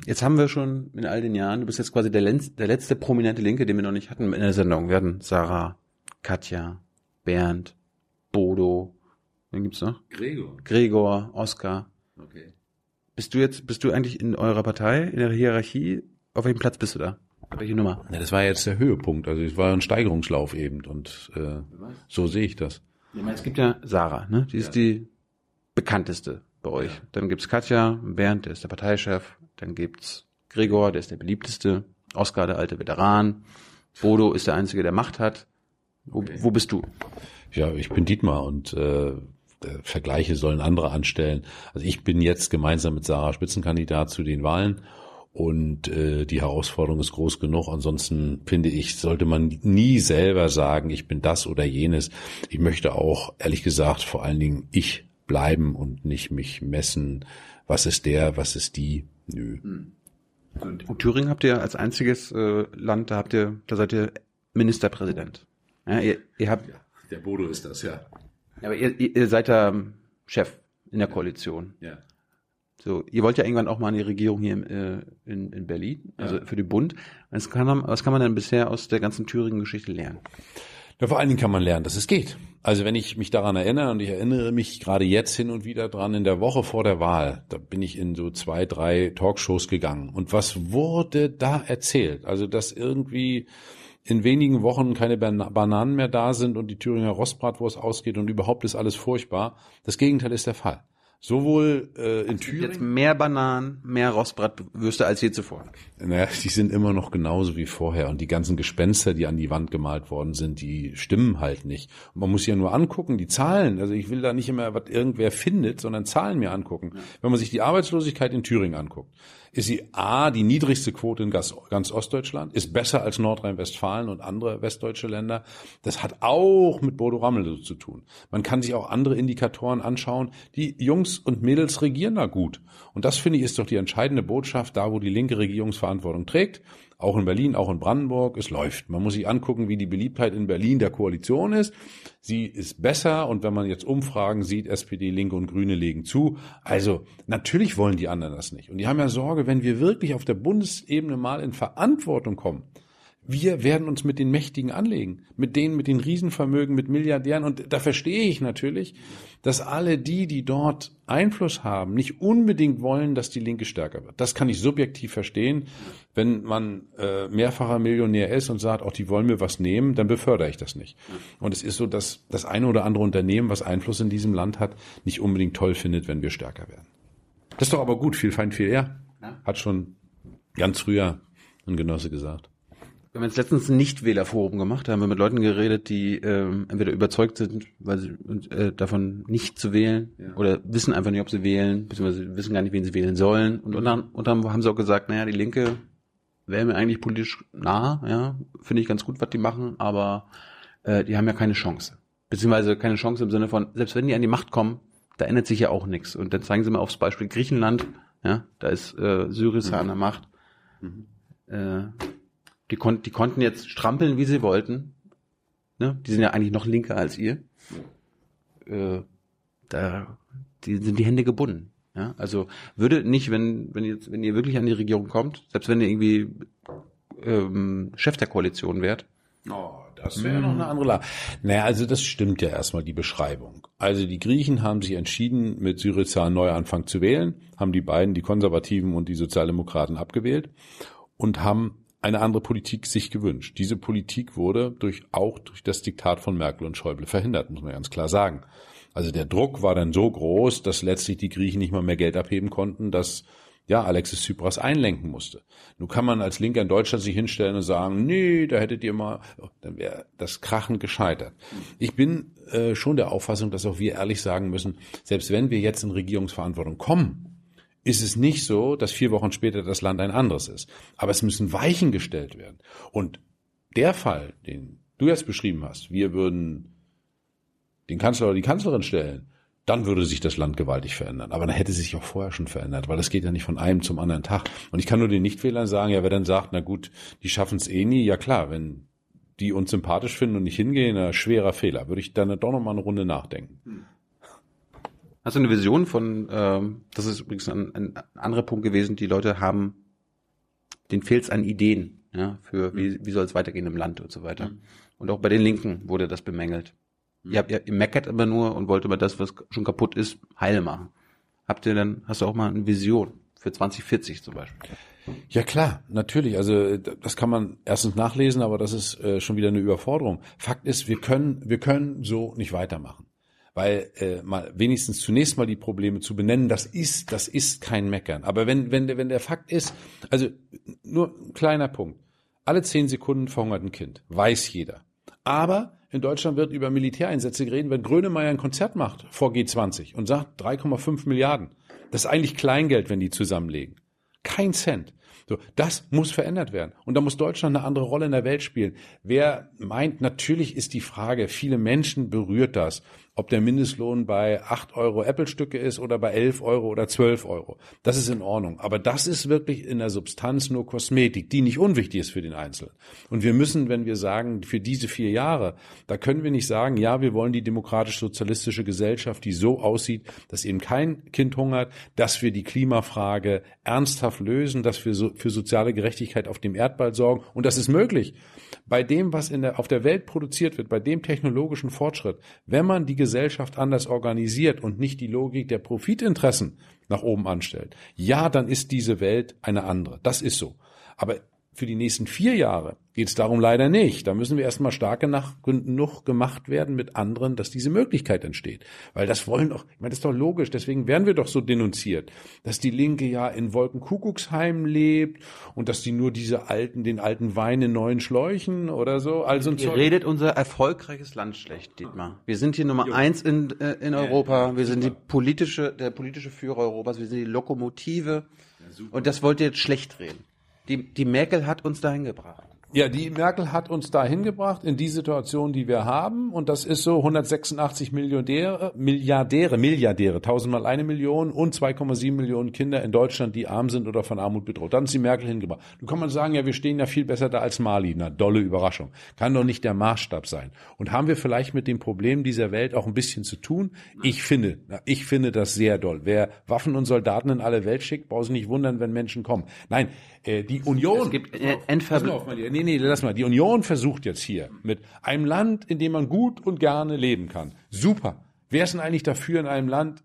jetzt haben wir schon in all den Jahren, du bist jetzt quasi der, der letzte prominente Linke, den wir noch nicht hatten in der Sendung. Wir hatten Sarah, Katja, Bernd, Bodo, wen gibt's noch? Gregor. Gregor, Oskar. Okay. Bist du jetzt, bist du eigentlich in eurer Partei, in der Hierarchie? Auf welchem Platz bist du da? Welche Nummer? Ja, das war jetzt der Höhepunkt. Also es war ein Steigerungslauf eben und äh, so sehe ich das. Ja, es gibt ja Sarah, ne? Die ist ja. die bekannteste bei euch. Ja. Dann gibt's Katja, Bernd, der ist der Parteichef. Dann gibt's Gregor, der ist der beliebteste. Oskar, der alte Veteran. Bodo ist der Einzige, der Macht hat. Wo, okay. wo bist du? Ja, ich bin Dietmar und äh, Vergleiche sollen andere anstellen. Also ich bin jetzt gemeinsam mit Sarah Spitzenkandidat zu den Wahlen und äh, die Herausforderung ist groß genug. Ansonsten finde ich, sollte man nie selber sagen, ich bin das oder jenes. Ich möchte auch, ehrlich gesagt, vor allen Dingen ich bleiben und nicht mich messen, was ist der, was ist die. Nö. Hm. Und Thüringen habt ihr als einziges äh, Land, da habt ihr, da seid ihr Ministerpräsident. Ja, ihr, ihr habt. Ja, der Bodo ist das, ja. Aber ihr, ihr seid da Chef in der Koalition. Ja. So, ihr wollt ja irgendwann auch mal eine Regierung hier äh, in, in Berlin, also ja. für den Bund. Was kann, man, was kann man denn bisher aus der ganzen Thüringen-Geschichte lernen? Ja, vor allen Dingen kann man lernen, dass es geht. Also wenn ich mich daran erinnere, und ich erinnere mich gerade jetzt hin und wieder dran, in der Woche vor der Wahl, da bin ich in so zwei, drei Talkshows gegangen. Und was wurde da erzählt? Also, dass irgendwie in wenigen Wochen keine Bananen mehr da sind und die Thüringer Rostbratwurst ausgeht und überhaupt ist alles furchtbar. Das Gegenteil ist der Fall. Sowohl äh, in Thüringen. Jetzt mehr Bananen, mehr Rostbratwürste als je zuvor. Naja, die sind immer noch genauso wie vorher. Und die ganzen Gespenster, die an die Wand gemalt worden sind, die stimmen halt nicht. Und man muss ja nur angucken, die Zahlen. Also ich will da nicht immer, was irgendwer findet, sondern Zahlen mir angucken. Ja. Wenn man sich die Arbeitslosigkeit in Thüringen anguckt, ist sie A, die niedrigste Quote in ganz, Ostdeutschland, ist besser als Nordrhein-Westfalen und andere westdeutsche Länder. Das hat auch mit Bodo Rammel zu tun. Man kann sich auch andere Indikatoren anschauen. Die Jungs und Mädels regieren da gut. Und das finde ich ist doch die entscheidende Botschaft, da wo die linke Regierungsverantwortung trägt auch in Berlin, auch in Brandenburg, es läuft. Man muss sich angucken, wie die Beliebtheit in Berlin der Koalition ist. Sie ist besser und wenn man jetzt Umfragen sieht, SPD, Linke und Grüne legen zu. Also natürlich wollen die anderen das nicht. Und die haben ja Sorge, wenn wir wirklich auf der Bundesebene mal in Verantwortung kommen, wir werden uns mit den Mächtigen anlegen, mit denen, mit den Riesenvermögen, mit Milliardären. Und da verstehe ich natürlich, dass alle die, die dort Einfluss haben, nicht unbedingt wollen, dass die Linke stärker wird. Das kann ich subjektiv verstehen. Wenn man äh, mehrfacher Millionär ist und sagt, auch die wollen mir was nehmen, dann befördere ich das nicht. Und es ist so, dass das eine oder andere Unternehmen, was Einfluss in diesem Land hat, nicht unbedingt toll findet, wenn wir stärker werden. Das ist doch aber gut, viel Feind, viel eher. Hat schon ganz früher ein Genosse gesagt. Wir haben jetzt letztens ein Nichtwählerforum gemacht, da haben wir mit Leuten geredet, die ähm, entweder überzeugt sind, weil sie äh, davon nicht zu wählen ja. oder wissen einfach nicht, ob sie wählen, beziehungsweise wissen gar nicht, wen sie wählen sollen. Und unter, unter anderem haben sie auch gesagt, naja, die Linke wäre mir eigentlich politisch nah, ja, finde ich ganz gut, was die machen, aber äh, die haben ja keine Chance. Beziehungsweise keine Chance im Sinne von, selbst wenn die an die Macht kommen, da ändert sich ja auch nichts. Und dann zeigen sie mal aufs Beispiel Griechenland, ja, da ist äh, Syriza mhm. an der Macht. Mhm. Äh, die, kon die konnten jetzt strampeln, wie sie wollten. Ne? Die sind ja eigentlich noch linker als ihr. Äh, da die sind die Hände gebunden. Ja? Also würde nicht, wenn, wenn, ihr, wenn ihr wirklich an die Regierung kommt, selbst wenn ihr irgendwie ähm, Chef der Koalition wärt. Oh, das wäre noch eine andere Lage. Naja, also das stimmt ja erstmal die Beschreibung. Also die Griechen haben sich entschieden, mit Syriza einen Neuanfang zu wählen, haben die beiden, die Konservativen und die Sozialdemokraten abgewählt und haben eine andere Politik sich gewünscht. Diese Politik wurde durch, auch durch das Diktat von Merkel und Schäuble verhindert, muss man ganz klar sagen. Also der Druck war dann so groß, dass letztlich die Griechen nicht mal mehr Geld abheben konnten, dass ja, Alexis Tsipras einlenken musste. Nun kann man als Linker in Deutschland sich hinstellen und sagen, nee, da hättet ihr mal, dann wäre das krachend gescheitert. Ich bin äh, schon der Auffassung, dass auch wir ehrlich sagen müssen, selbst wenn wir jetzt in Regierungsverantwortung kommen, ist es nicht so, dass vier Wochen später das Land ein anderes ist. Aber es müssen Weichen gestellt werden. Und der Fall, den du jetzt beschrieben hast, wir würden den Kanzler oder die Kanzlerin stellen, dann würde sich das Land gewaltig verändern. Aber dann hätte sich auch vorher schon verändert, weil das geht ja nicht von einem zum anderen Tag. Und ich kann nur den Nichtwählern sagen, ja, wer dann sagt, na gut, die schaffen es eh nie, ja klar, wenn die uns sympathisch finden und nicht hingehen, na, schwerer Fehler, würde ich dann doch noch mal eine Runde nachdenken. Hast du eine Vision von, ähm, das ist übrigens ein, ein anderer Punkt gewesen, die Leute haben, denen fehlt es an Ideen, ja, für wie, wie soll es weitergehen im Land und so weiter. Mhm. Und auch bei den Linken wurde das bemängelt. Mhm. Ihr, habt, ihr, ihr meckert immer nur und wollt immer das, was schon kaputt ist, heil machen. Habt ihr dann, hast du auch mal eine Vision für 2040 zum Beispiel? Ja klar, natürlich. Also das kann man erstens nachlesen, aber das ist äh, schon wieder eine Überforderung. Fakt ist, wir können, wir können so nicht weitermachen. Weil äh, mal wenigstens zunächst mal die Probleme zu benennen, das ist, das ist kein Meckern. Aber wenn, wenn, wenn der Fakt ist, also nur ein kleiner Punkt. Alle zehn Sekunden verhungert ein Kind. Weiß jeder. Aber in Deutschland wird über Militäreinsätze geredet, wenn Grönemeyer ein Konzert macht vor G20 und sagt 3,5 Milliarden. Das ist eigentlich Kleingeld, wenn die zusammenlegen. Kein Cent. So, das muss verändert werden. Und da muss Deutschland eine andere Rolle in der Welt spielen. Wer meint, natürlich ist die Frage, viele Menschen berührt das ob der Mindestlohn bei 8 Euro Apple-Stücke ist oder bei 11 Euro oder 12 Euro. Das ist in Ordnung. Aber das ist wirklich in der Substanz nur Kosmetik, die nicht unwichtig ist für den Einzelnen. Und wir müssen, wenn wir sagen, für diese vier Jahre, da können wir nicht sagen, ja, wir wollen die demokratisch-sozialistische Gesellschaft, die so aussieht, dass eben kein Kind hungert, dass wir die Klimafrage ernsthaft lösen, dass wir so für soziale Gerechtigkeit auf dem Erdball sorgen. Und das ist möglich. Bei dem, was in der, auf der Welt produziert wird, bei dem technologischen Fortschritt, wenn man die Gesellschaft anders organisiert und nicht die Logik der Profitinteressen nach oben anstellt, ja, dann ist diese Welt eine andere. Das ist so. Aber für die nächsten vier Jahre geht es darum leider nicht. Da müssen wir erstmal stark genug gemacht werden mit anderen, dass diese Möglichkeit entsteht. Weil das wollen doch, ich meine, das ist doch logisch, deswegen werden wir doch so denunziert, dass die Linke ja in Wolkenkuckucksheim lebt und dass die nur diese alten, den alten Wein in neuen Schläuchen oder so. Also Ihr redet unser erfolgreiches Land schlecht, Dietmar. Wir sind hier Nummer jo. eins in, äh, in Europa. Wir sind die politische, der politische Führer Europas. Wir sind die Lokomotive. Ja, und das wollt ihr jetzt schlecht reden. Die, die Merkel hat uns dahin gebracht. Ja, die Merkel hat uns dahin gebracht in die Situation, die wir haben. Und das ist so 186 Milliardäre, Milliardäre, Milliardäre, tausendmal eine Million und 2,7 Millionen Kinder in Deutschland, die arm sind oder von Armut bedroht. Dann ist die Merkel hingebracht. Nun kann man sagen, ja, wir stehen ja viel besser da als Mali. Na, dolle Überraschung. Kann doch nicht der Maßstab sein. Und haben wir vielleicht mit dem Problem dieser Welt auch ein bisschen zu tun? Ich finde, ich finde das sehr doll. Wer Waffen und Soldaten in alle Welt schickt, braucht sich nicht wundern, wenn Menschen kommen. Nein, die Union. Es gibt äh, Entverbl Nee, nee, lass mal. Die Union versucht jetzt hier mit einem Land, in dem man gut und gerne leben kann. Super. Wer ist denn eigentlich dafür in einem Land,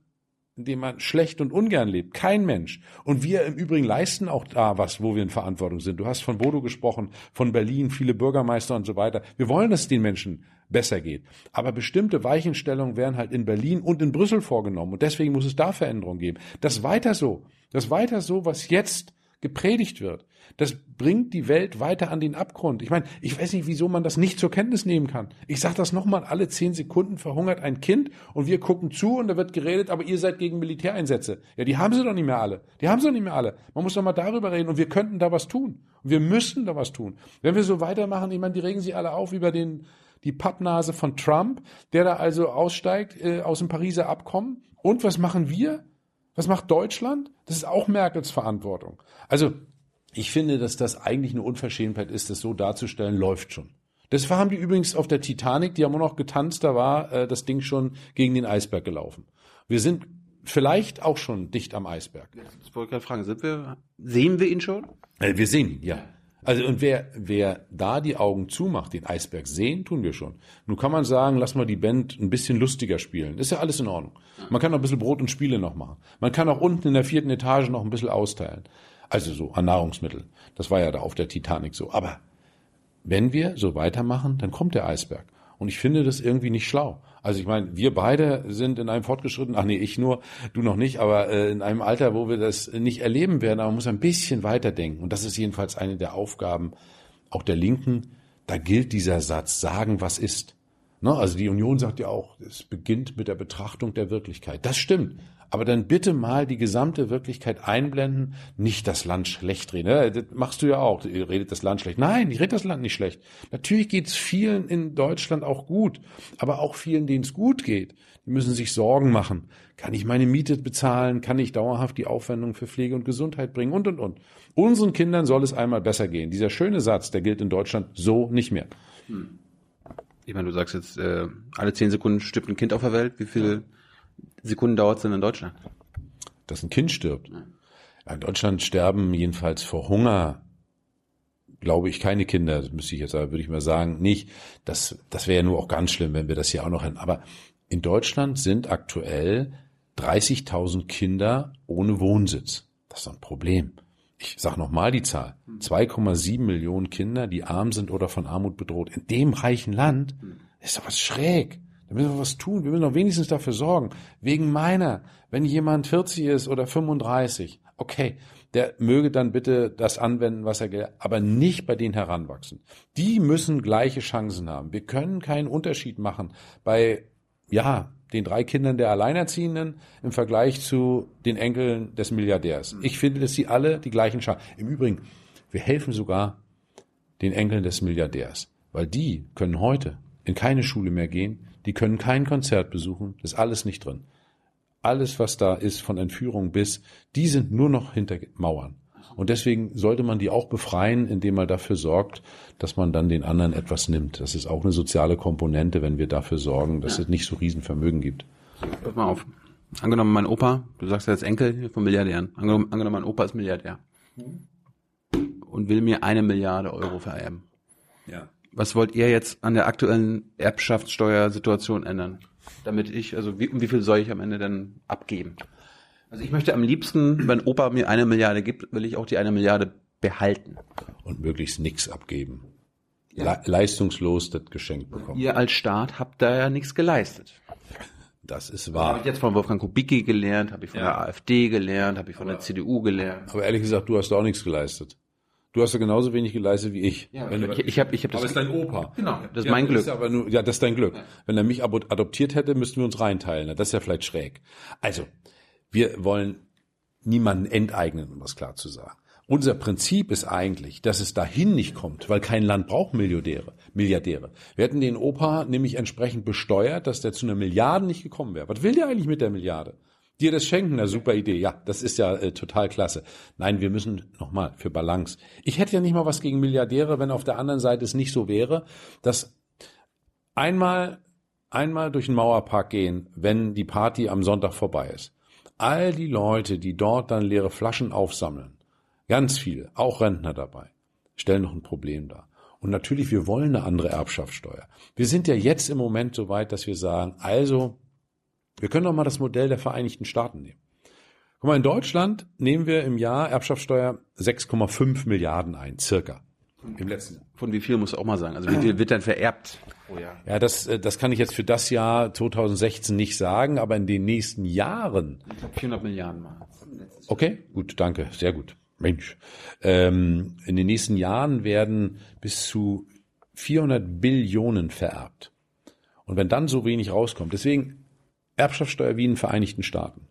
in dem man schlecht und ungern lebt? Kein Mensch. Und wir im Übrigen leisten auch da was, wo wir in Verantwortung sind. Du hast von Bodo gesprochen, von Berlin, viele Bürgermeister und so weiter. Wir wollen, dass es den Menschen besser geht. Aber bestimmte Weichenstellungen werden halt in Berlin und in Brüssel vorgenommen. Und deswegen muss es da Veränderungen geben. Das weiter so. Das weiter so, was jetzt gepredigt wird. Das bringt die Welt weiter an den Abgrund. Ich meine, ich weiß nicht, wieso man das nicht zur Kenntnis nehmen kann. Ich sage das nochmal, alle zehn Sekunden verhungert ein Kind und wir gucken zu und da wird geredet, aber ihr seid gegen Militäreinsätze. Ja, die haben sie doch nicht mehr alle. Die haben sie doch nicht mehr alle. Man muss doch mal darüber reden und wir könnten da was tun. Und wir müssen da was tun. Wenn wir so weitermachen, ich meine, die regen sich alle auf über den die Pappnase von Trump, der da also aussteigt äh, aus dem Pariser Abkommen. Und was machen wir? Was macht Deutschland? Das ist auch Merkels Verantwortung. Also ich finde, dass das eigentlich eine Unverschämtheit ist, das so darzustellen, läuft schon. Das haben die übrigens auf der Titanic, die haben auch noch getanzt, da war äh, das Ding schon gegen den Eisberg gelaufen. Wir sind vielleicht auch schon dicht am Eisberg. Das wollte ich gerade fragen, sind wir, sehen wir ihn schon? Äh, wir sehen ihn, ja. Also und wer, wer da die Augen zumacht, den Eisberg sehen, tun wir schon. Nun kann man sagen, lass mal die Band ein bisschen lustiger spielen. Ist ja alles in Ordnung. Man kann auch ein bisschen Brot und Spiele noch machen. Man kann auch unten in der vierten Etage noch ein bisschen austeilen. Also so an Nahrungsmittel. Das war ja da auf der Titanic so. Aber wenn wir so weitermachen, dann kommt der Eisberg. Und ich finde das irgendwie nicht schlau. Also ich meine, wir beide sind in einem fortgeschrittenen, ach nee, ich nur, du noch nicht, aber äh, in einem Alter, wo wir das nicht erleben werden, aber man muss ein bisschen weiterdenken. Und das ist jedenfalls eine der Aufgaben auch der Linken. Da gilt dieser Satz, sagen, was ist. Ne? Also die Union sagt ja auch, es beginnt mit der Betrachtung der Wirklichkeit. Das stimmt. Aber dann bitte mal die gesamte Wirklichkeit einblenden, nicht das Land schlecht reden. Das machst du ja auch. Ihr redet das Land schlecht. Nein, ich rede das Land nicht schlecht. Natürlich geht es vielen in Deutschland auch gut, aber auch vielen, denen es gut geht. Die müssen sich Sorgen machen. Kann ich meine Miete bezahlen? Kann ich dauerhaft die Aufwendung für Pflege und Gesundheit bringen? Und, und, und. Unseren Kindern soll es einmal besser gehen. Dieser schöne Satz, der gilt in Deutschland so nicht mehr. Hm. Ich meine, du sagst jetzt, äh, alle zehn Sekunden stirbt ein Kind auf der Welt. Wie viel Sekunden dauert es denn in Deutschland? Dass ein Kind stirbt. In Deutschland sterben jedenfalls vor Hunger, glaube ich, keine Kinder. Das müsste ich jetzt, aber würde ich mal sagen, nicht. Das, das wäre ja nur auch ganz schlimm, wenn wir das hier auch noch hätten. Aber in Deutschland sind aktuell 30.000 Kinder ohne Wohnsitz. Das ist ein Problem. Ich sage nochmal die Zahl. 2,7 Millionen Kinder, die arm sind oder von Armut bedroht. In dem reichen Land ist doch was schräg. Da müssen wir was tun. Wir müssen doch wenigstens dafür sorgen. Wegen meiner. Wenn jemand 40 ist oder 35, okay, der möge dann bitte das anwenden, was er gelernt aber nicht bei den Heranwachsen. Die müssen gleiche Chancen haben. Wir können keinen Unterschied machen bei, ja, den drei Kindern der Alleinerziehenden im Vergleich zu den Enkeln des Milliardärs. Ich finde, dass sie alle die gleichen Chancen. Im Übrigen, wir helfen sogar den Enkeln des Milliardärs, weil die können heute in keine Schule mehr gehen, die können kein Konzert besuchen, das ist alles nicht drin. Alles, was da ist, von Entführung bis, die sind nur noch hinter Mauern. Und deswegen sollte man die auch befreien, indem man dafür sorgt, dass man dann den anderen etwas nimmt. Das ist auch eine soziale Komponente, wenn wir dafür sorgen, dass ja. es nicht so Riesenvermögen gibt. Pass mal auf. Angenommen, mein Opa, du sagst ja jetzt Enkel von Milliardären. Angenommen, angenommen mein Opa ist Milliardär. Und will mir eine Milliarde Euro vererben. Ja was wollt ihr jetzt an der aktuellen Erbschaftssteuersituation ändern? Damit ich, also wie, wie viel soll ich am Ende denn abgeben? Also ich möchte am liebsten, wenn Opa mir eine Milliarde gibt, will ich auch die eine Milliarde behalten. Und möglichst nichts abgeben. Ja. Le leistungslos das Geschenk bekommen. Ihr als Staat habt da ja nichts geleistet. Das ist wahr. Habe ich jetzt von Wolfgang Kubicki gelernt, habe ich von ja. der AfD gelernt, habe ich von aber, der CDU gelernt. Aber ehrlich gesagt, du hast auch nichts geleistet. Du hast ja genauso wenig geleistet wie ich. Ja, Wenn, ich, ich habe ich hab das. Aber ist dein Opa. Genau, das ist ja, mein Glück. Ist aber nur, ja, das ist dein Glück. Ja. Wenn er mich adoptiert hätte, müssten wir uns reinteilen. Das ist ja vielleicht schräg. Also, wir wollen niemanden enteignen, um das klar zu sagen. Unser Prinzip ist eigentlich, dass es dahin nicht kommt, weil kein Land braucht Milliardäre. Milliardäre. Wir hätten den Opa nämlich entsprechend besteuert, dass der zu einer Milliarde nicht gekommen wäre. Was will der eigentlich mit der Milliarde? Dir das schenken, eine super Idee. Ja, das ist ja äh, total klasse. Nein, wir müssen nochmal für Balance. Ich hätte ja nicht mal was gegen Milliardäre, wenn auf der anderen Seite es nicht so wäre, dass einmal einmal durch den Mauerpark gehen, wenn die Party am Sonntag vorbei ist. All die Leute, die dort dann leere Flaschen aufsammeln, ganz viele, auch Rentner dabei, stellen noch ein Problem dar. Und natürlich, wir wollen eine andere Erbschaftssteuer. Wir sind ja jetzt im Moment so weit, dass wir sagen, also wir können doch mal das Modell der Vereinigten Staaten nehmen. Guck mal, in Deutschland nehmen wir im Jahr Erbschaftssteuer 6,5 Milliarden ein, circa. Im letzten Jahr. Von wie viel muss auch mal sagen? Also wie viel wird dann vererbt pro Jahr? Ja, das, äh, das kann ich jetzt für das Jahr 2016 nicht sagen, aber in den nächsten Jahren. Ich glaube 400 Milliarden mal. Okay, gut, danke, sehr gut. Mensch. Ähm, in den nächsten Jahren werden bis zu 400 Billionen vererbt. Und wenn dann so wenig rauskommt, deswegen Erbschaftssteuer wie in den Vereinigten Staaten.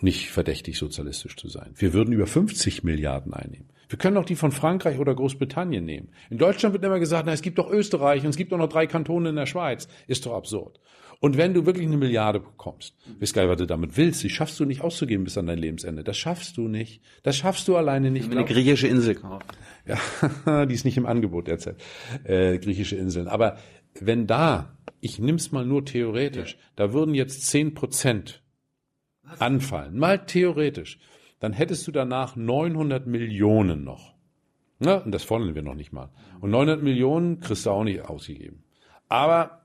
Nicht verdächtig sozialistisch zu sein. Wir würden über 50 Milliarden einnehmen. Wir können auch die von Frankreich oder Großbritannien nehmen. In Deutschland wird immer gesagt, na, es gibt doch Österreich und es gibt doch noch drei Kantone in der Schweiz. Ist doch absurd. Und wenn du wirklich eine Milliarde bekommst, wisst nicht, was du damit willst, die schaffst du nicht auszugeben bis an dein Lebensende. Das schaffst du nicht. Das schaffst du alleine nicht. Eine griechische Insel kaufen. Ja, <laughs> die ist nicht im Angebot derzeit. Äh, griechische Inseln. Aber wenn da ich nimm's mal nur theoretisch, da würden jetzt zehn Prozent anfallen, mal theoretisch, dann hättest du danach 900 Millionen noch. Na, und das fordern wir noch nicht mal. Und 900 Millionen kriegst du auch nicht ausgegeben. Aber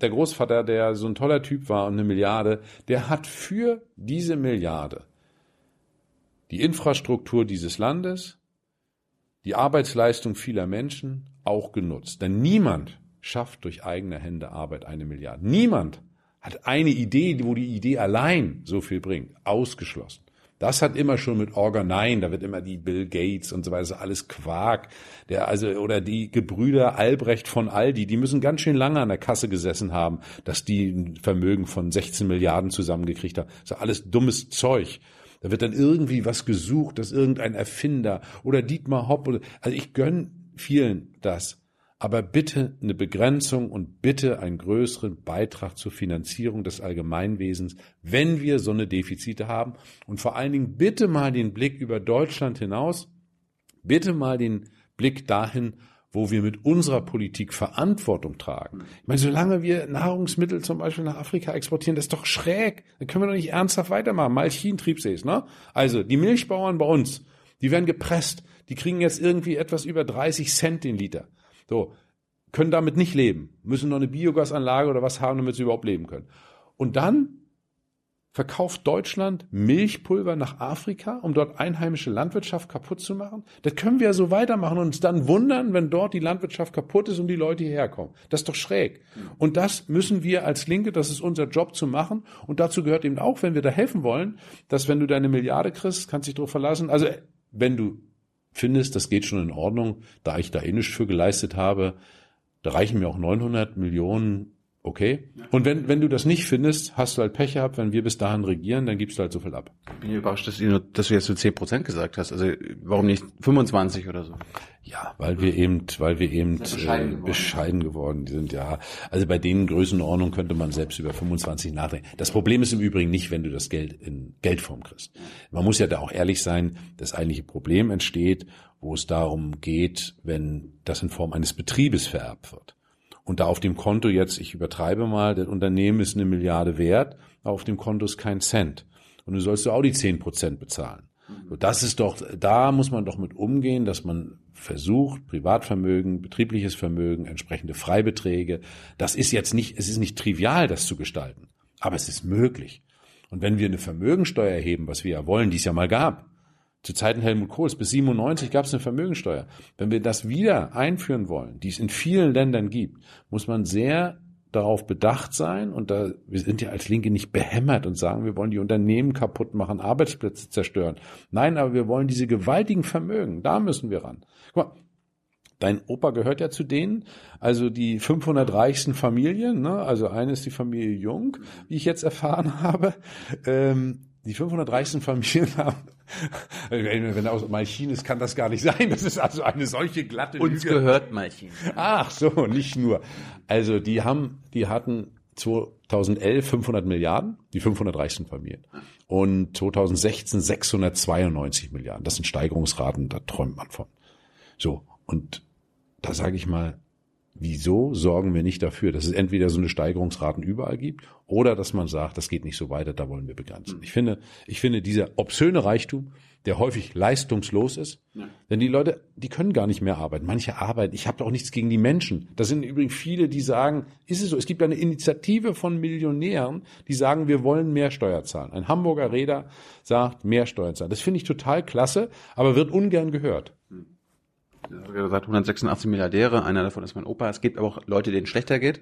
der Großvater, der so ein toller Typ war und eine Milliarde, der hat für diese Milliarde die Infrastruktur dieses Landes, die Arbeitsleistung vieler Menschen auch genutzt. Denn niemand schafft durch eigene Hände Arbeit eine Milliarde. Niemand hat eine Idee, wo die Idee allein so viel bringt. Ausgeschlossen. Das hat immer schon mit Orga, nein, da wird immer die Bill Gates und so weiter, alles Quark. Der, also, oder die Gebrüder Albrecht von Aldi, die müssen ganz schön lange an der Kasse gesessen haben, dass die ein Vermögen von 16 Milliarden zusammengekriegt haben. Das ist alles dummes Zeug. Da wird dann irgendwie was gesucht, dass irgendein Erfinder oder Dietmar Hopp oder, also ich gönn vielen das aber bitte eine Begrenzung und bitte einen größeren Beitrag zur Finanzierung des Allgemeinwesens, wenn wir so eine Defizite haben. Und vor allen Dingen bitte mal den Blick über Deutschland hinaus, bitte mal den Blick dahin, wo wir mit unserer Politik Verantwortung tragen. Ich meine, solange wir Nahrungsmittel zum Beispiel nach Afrika exportieren, das ist doch schräg. Dann können wir doch nicht ernsthaft weitermachen. Malchin, Triebsees, ne? Also, die Milchbauern bei uns, die werden gepresst. Die kriegen jetzt irgendwie etwas über 30 Cent den Liter. So, können damit nicht leben, müssen noch eine Biogasanlage oder was haben, damit sie überhaupt leben können. Und dann verkauft Deutschland Milchpulver nach Afrika, um dort einheimische Landwirtschaft kaputt zu machen? Das können wir ja so weitermachen und uns dann wundern, wenn dort die Landwirtschaft kaputt ist und die Leute hierher kommen. Das ist doch schräg. Und das müssen wir als Linke, das ist unser Job zu machen. Und dazu gehört eben auch, wenn wir da helfen wollen, dass wenn du deine Milliarde kriegst, kannst dich darauf verlassen. Also wenn du findest, das geht schon in Ordnung, da ich da eh nichts für geleistet habe, da reichen mir auch 900 Millionen, okay. Und wenn, wenn du das nicht findest, hast du halt Pech gehabt, wenn wir bis dahin regieren, dann gibst du halt so viel ab. Ich bin überrascht, dass du, dass du jetzt so 10 Prozent gesagt hast. Also warum nicht 25 oder so? Ja, weil wir eben, weil wir eben bescheiden, äh, geworden. bescheiden geworden sind, ja. Also bei den Größenordnungen könnte man selbst über 25 nachdenken. Das Problem ist im Übrigen nicht, wenn du das Geld in Geldform kriegst. Man muss ja da auch ehrlich sein, das eigentliche Problem entsteht, wo es darum geht, wenn das in Form eines Betriebes vererbt wird. Und da auf dem Konto jetzt, ich übertreibe mal, das Unternehmen ist eine Milliarde wert, aber auf dem Konto ist kein Cent. Und du sollst du auch die zehn Prozent bezahlen. So, das ist doch, da muss man doch mit umgehen, dass man versucht, Privatvermögen, betriebliches Vermögen, entsprechende Freibeträge. Das ist jetzt nicht, es ist nicht trivial, das zu gestalten. Aber es ist möglich. Und wenn wir eine Vermögensteuer erheben, was wir ja wollen, die es ja mal gab, zu Zeiten Helmut Kohls bis 97 gab es eine Vermögensteuer. Wenn wir das wieder einführen wollen, die es in vielen Ländern gibt, muss man sehr darauf bedacht sein und da wir sind ja als Linke nicht behämmert und sagen, wir wollen die Unternehmen kaputt machen, Arbeitsplätze zerstören. Nein, aber wir wollen diese gewaltigen Vermögen, da müssen wir ran. Guck mal, dein Opa gehört ja zu denen, also die 500 reichsten Familien, ne? also eine ist die Familie Jung, wie ich jetzt erfahren <laughs> habe. Ähm, die 500 reichsten Familien haben, <laughs> wenn er aus Malchin ist, kann das gar nicht sein. Das ist also eine solche glatte Uns Lüge. gehört Malchin. Ach so, nicht nur. Also die haben, die hatten 2011 500 Milliarden, die 500 reichsten Familien. Und 2016 692 Milliarden. Das sind Steigerungsraten, da träumt man von. So, und da sage ich mal, Wieso sorgen wir nicht dafür, dass es entweder so eine Steigerungsraten überall gibt oder dass man sagt, das geht nicht so weiter, da wollen wir begrenzen. Ich finde, ich finde dieser obszöne Reichtum, der häufig leistungslos ist, ja. denn die Leute, die können gar nicht mehr arbeiten. Manche arbeiten. Ich habe auch nichts gegen die Menschen. Das sind übrigens viele, die sagen, ist es so? Es gibt eine Initiative von Millionären, die sagen, wir wollen mehr Steuer zahlen. Ein Hamburger Räder sagt, mehr Steuer zahlen. Das finde ich total klasse, aber wird ungern gehört. Gesagt, 186 Milliardäre, einer davon ist mein Opa. Es gibt aber auch Leute, denen schlechter geht.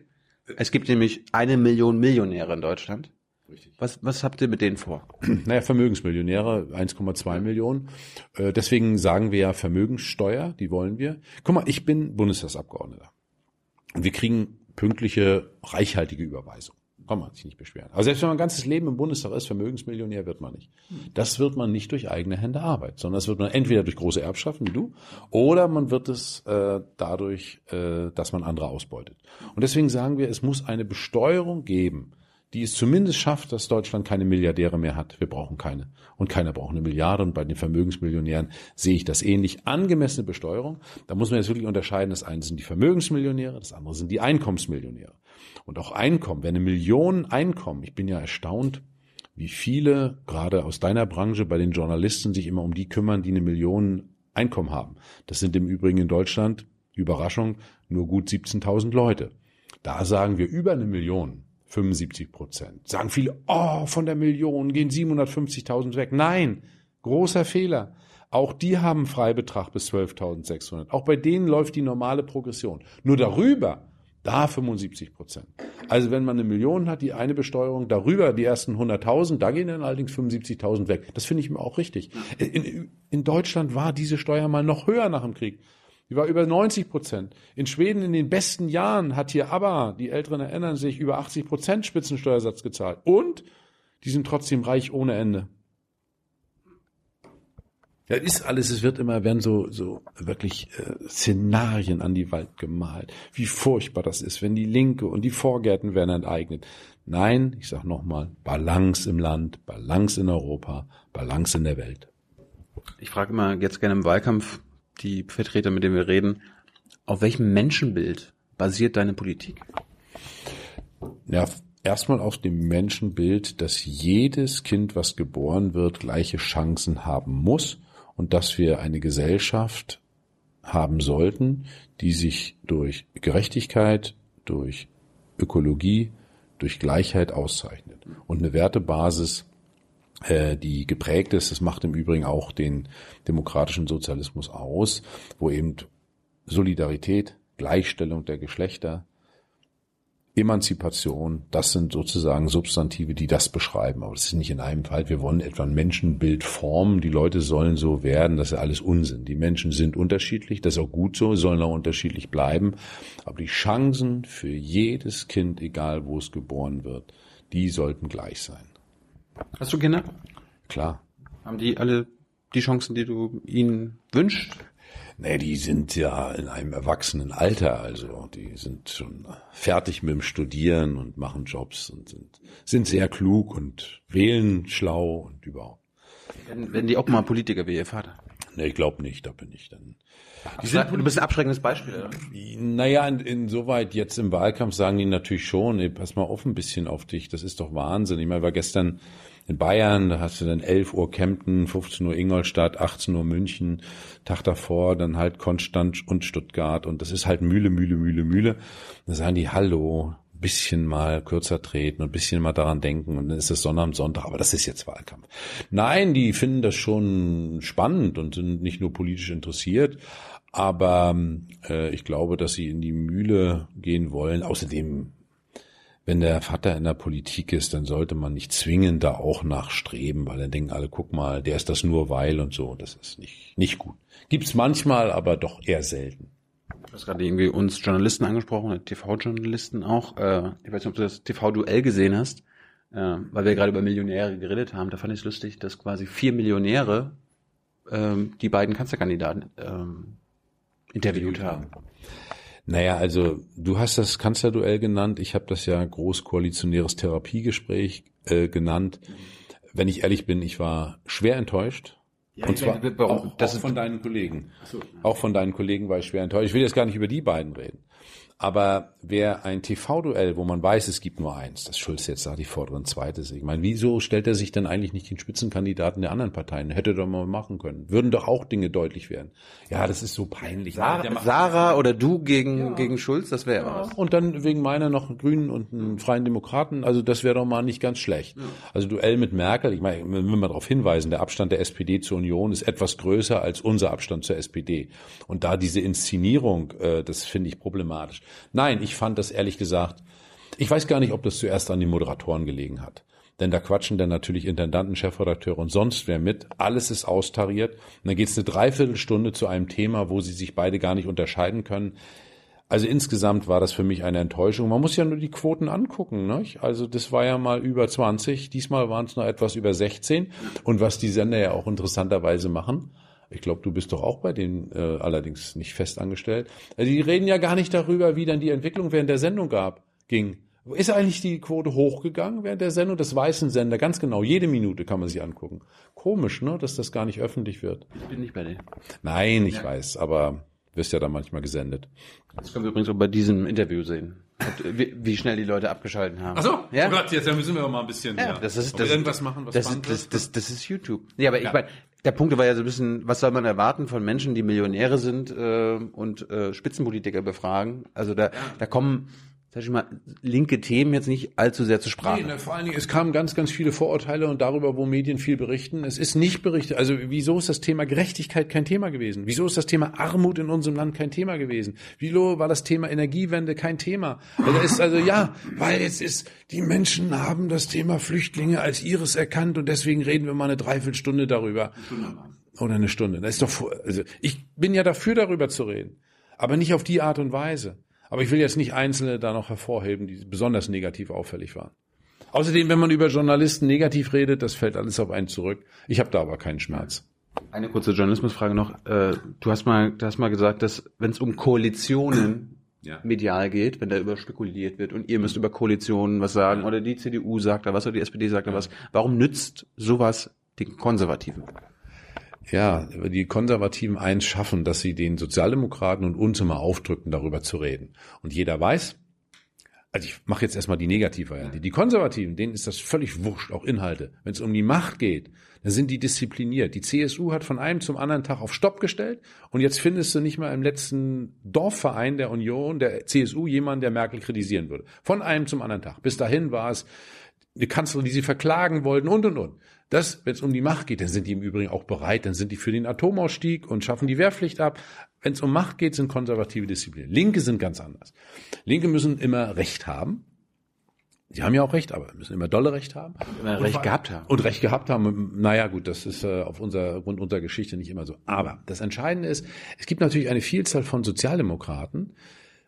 Es gibt nämlich eine Million Millionäre in Deutschland. Richtig. Was, was habt ihr mit denen vor? <clears throat> Naja, Vermögensmillionäre, 1,2 Millionen. Äh, deswegen sagen wir ja Vermögenssteuer, die wollen wir. Guck mal, ich bin Bundestagsabgeordneter. Und wir kriegen pünktliche, reichhaltige Überweisungen. Kann man sich nicht beschweren. Aber selbst wenn man ein ganzes Leben im Bundestag ist, Vermögensmillionär wird man nicht. Das wird man nicht durch eigene Hände Arbeit, sondern das wird man entweder durch große Erbschaften wie du, oder man wird es äh, dadurch, äh, dass man andere ausbeutet. Und deswegen sagen wir, es muss eine Besteuerung geben, die es zumindest schafft, dass Deutschland keine Milliardäre mehr hat. Wir brauchen keine. Und keiner braucht eine Milliarde. Und bei den Vermögensmillionären sehe ich das ähnlich. Angemessene Besteuerung. Da muss man jetzt wirklich unterscheiden. Das eine sind die Vermögensmillionäre, das andere sind die Einkommensmillionäre. Und auch Einkommen, wer eine Million Einkommen, ich bin ja erstaunt, wie viele, gerade aus deiner Branche, bei den Journalisten sich immer um die kümmern, die eine Million Einkommen haben. Das sind im Übrigen in Deutschland, Überraschung, nur gut 17.000 Leute. Da sagen wir über eine Million 75 Prozent. Sagen viele, oh, von der Million gehen 750.000 weg. Nein, großer Fehler. Auch die haben Freibetrag bis 12.600. Auch bei denen läuft die normale Progression. Nur darüber Da 75 Prozent. Also wenn man eine Million hat, die eine Besteuerung, darüber die ersten 100.000, da gehen dann allerdings 75.000 weg. Das finde ich mir auch richtig. In, in Deutschland war diese Steuer mal noch höher nach dem Krieg. Die war über 90 Prozent. In Schweden in den besten Jahren hat hier aber, die Älteren erinnern sich, über 80 Prozent Spitzensteuersatz gezahlt. Und die sind trotzdem reich ohne Ende. Ja, ist alles, es wird immer, werden so, so wirklich äh, Szenarien an die Wald gemalt. Wie furchtbar das ist, wenn die Linke und die Vorgärten werden enteignet. Nein, ich sag nochmal, Balance im Land, Balance in Europa, Balance in der Welt. Ich frage immer jetzt gerne im Wahlkampf die Vertreter, mit denen wir reden, auf welchem Menschenbild basiert deine Politik? Ja, erstmal auf dem Menschenbild, dass jedes Kind, was geboren wird, gleiche Chancen haben muss und dass wir eine Gesellschaft haben sollten, die sich durch Gerechtigkeit, durch Ökologie, durch Gleichheit auszeichnet. Und eine Wertebasis, äh, die geprägt ist, das macht im Übrigen auch den demokratischen Sozialismus aus, wo eben Solidarität, Gleichstellung der Geschlechter, Emanzipation, das sind sozusagen Substantive, die das beschreiben. Aber das ist nicht in einem Fall. Wir wollen etwa ein Menschenbild formen. Die Leute sollen so werden. Das ist alles Unsinn. Die Menschen sind unterschiedlich. Das ist auch gut so. Sollen auch unterschiedlich bleiben. Aber die Chancen für jedes Kind, egal wo es geboren wird, die sollten gleich sein. Hast du Kinder? Klar. Haben die alle die Chancen, die du ihnen wünschst? Nee, die sind ja in einem erwachsenen Alter, also die sind schon fertig mit dem Studieren und machen Jobs und sind, sind sehr klug und wählen schlau und überhaupt. Wenn, wenn die auch mal Politiker wie ihr Vater? Nee, ich glaube nicht, da bin ich dann. Die sind, du bist ein abschreckendes Beispiel, oder? Naja, in, insoweit jetzt im Wahlkampf sagen die natürlich schon, ey, pass mal auf ein bisschen auf dich, das ist doch Wahnsinn. Ich meine, war gestern in Bayern, da hast du dann 11 Uhr Kempten, 15 Uhr Ingolstadt, 18 Uhr München, Tag davor dann halt Konstanz und Stuttgart und das ist halt Mühle, Mühle, Mühle, Mühle. Da sagen die, hallo, bisschen mal kürzer treten und ein bisschen mal daran denken und dann ist es Sonntag Sonntag, aber das ist jetzt Wahlkampf. Nein, die finden das schon spannend und sind nicht nur politisch interessiert, aber äh, ich glaube, dass sie in die Mühle gehen wollen. Außerdem wenn der Vater in der Politik ist, dann sollte man nicht zwingend da auch nachstreben, weil dann denken alle, guck mal, der ist das nur weil und so. Das ist nicht, nicht gut. Gibt's manchmal, aber doch eher selten. Du hast gerade irgendwie uns Journalisten angesprochen, TV-Journalisten auch. Äh, ich weiß nicht, ob du das TV-Duell gesehen hast, äh, weil wir gerade über Millionäre geredet haben. Da fand ich es lustig, dass quasi vier Millionäre ähm, die beiden Kanzlerkandidaten ähm, interviewt haben. Naja, also du hast das Kanzlerduell genannt, ich habe das ja großkoalitionäres Therapiegespräch äh, genannt. Wenn ich ehrlich bin, ich war schwer enttäuscht. Ja, und zwar auch, auch von deinen Kollegen. So. Auch von deinen Kollegen war ich schwer enttäuscht. Ich will jetzt gar nicht über die beiden reden. Aber wer ein TV-Duell, wo man weiß, es gibt nur eins, das Schulz jetzt sagt, ich fordere ein zweites. Ich meine, wieso stellt er sich denn eigentlich nicht den Spitzenkandidaten der anderen Parteien? Hätte doch mal machen können. Würden doch auch Dinge deutlich werden. Ja, das ist so peinlich. Sarah, Sarah oder du gegen, ja. gegen Schulz, das wäre ja. was. Und dann wegen meiner noch einen Grünen und einen Freien Demokraten, also das wäre doch mal nicht ganz schlecht. Ja. Also Duell mit Merkel, ich meine, wenn wir darauf hinweisen, der Abstand der SPD zur Union ist etwas größer als unser Abstand zur SPD. Und da diese Inszenierung, äh, das finde ich problematisch. Nein, ich fand das ehrlich gesagt, ich weiß gar nicht, ob das zuerst an die Moderatoren gelegen hat. Denn da quatschen dann natürlich Intendanten, Chefredakteure und sonst wer mit. Alles ist austariert. Und dann geht es eine Dreiviertelstunde zu einem Thema, wo sie sich beide gar nicht unterscheiden können. Also insgesamt war das für mich eine Enttäuschung. Man muss ja nur die Quoten angucken. Nicht? Also das war ja mal über 20, diesmal waren es noch etwas über 16. Und was die Sender ja auch interessanterweise machen, ich glaube, du bist doch auch bei denen äh, allerdings nicht fest angestellt. Also die reden ja gar nicht darüber, wie dann die Entwicklung während der Sendung gab, ging. Ist eigentlich die Quote hochgegangen während der Sendung? Das weißen Sender, ganz genau, jede Minute kann man sich angucken. Komisch, ne, dass das gar nicht öffentlich wird. Ich bin nicht bei dir. Nein, ich ja. weiß, aber wirst ja dann manchmal gesendet. Das können wir übrigens auch bei diesem Interview sehen. Wie, wie schnell die Leute abgeschalten haben. Ach so, ja? oh Gott, jetzt müssen wir mal ein bisschen ja, ja. Das ist, das, irgendwas machen, was das, ist, das, das, das ist YouTube. Ja, aber ja. ich meine, der Punkt war ja so ein bisschen, was soll man erwarten von Menschen, die Millionäre sind äh, und äh, Spitzenpolitiker befragen? Also da, da kommen sag ich mal, linke Themen jetzt nicht allzu sehr zu Sprache. Nee, ne, vor allen Dingen, es kamen ganz, ganz viele Vorurteile und darüber, wo Medien viel berichten. Es ist nicht berichtet. Also wieso ist das Thema Gerechtigkeit kein Thema gewesen? Wieso ist das Thema Armut in unserem Land kein Thema gewesen? Wieso war das Thema Energiewende kein Thema? Also ist also ja, weil jetzt ist, die Menschen haben das Thema Flüchtlinge als ihres erkannt und deswegen reden wir mal eine Dreiviertelstunde darüber. Oder eine Stunde. Das ist doch, also ich bin ja dafür, darüber zu reden. Aber nicht auf die Art und Weise. Aber ich will jetzt nicht Einzelne da noch hervorheben, die besonders negativ auffällig waren. Außerdem, wenn man über Journalisten negativ redet, das fällt alles auf einen zurück. Ich habe da aber keinen Schmerz. Eine kurze Journalismusfrage noch. Äh, du hast mal, du hast mal gesagt, dass wenn es um Koalitionen <clears throat> ja. medial geht, wenn da über spekuliert wird und ihr müsst über Koalitionen was sagen oder die CDU sagt da was oder die SPD sagt da was, warum nützt sowas den Konservativen? Ja, die Konservativen eins schaffen, dass sie den Sozialdemokraten und uns immer aufdrücken, darüber zu reden. Und jeder weiß, also ich mache jetzt erstmal die Negativvariante. Die Konservativen, denen ist das völlig wurscht, auch Inhalte. Wenn es um die Macht geht, dann sind die diszipliniert. Die CSU hat von einem zum anderen Tag auf Stopp gestellt und jetzt findest du nicht mal im letzten Dorfverein der Union, der CSU, jemanden, der Merkel kritisieren würde. Von einem zum anderen Tag. Bis dahin war es eine Kanzlerin, die sie verklagen wollten und und und. Das, wenn es um die Macht geht, dann sind die im Übrigen auch bereit, dann sind die für den Atomausstieg und schaffen die Wehrpflicht ab. Wenn es um Macht geht, sind konservative Disziplinen. Linke sind ganz anders. Linke müssen immer Recht haben. Die haben ja auch Recht, aber müssen immer dolle Recht haben. Immer und Recht gehabt haben. Und Recht gehabt haben. Naja, gut, das ist äh, auf unserer Grund unserer Geschichte nicht immer so. Aber das Entscheidende ist, es gibt natürlich eine Vielzahl von Sozialdemokraten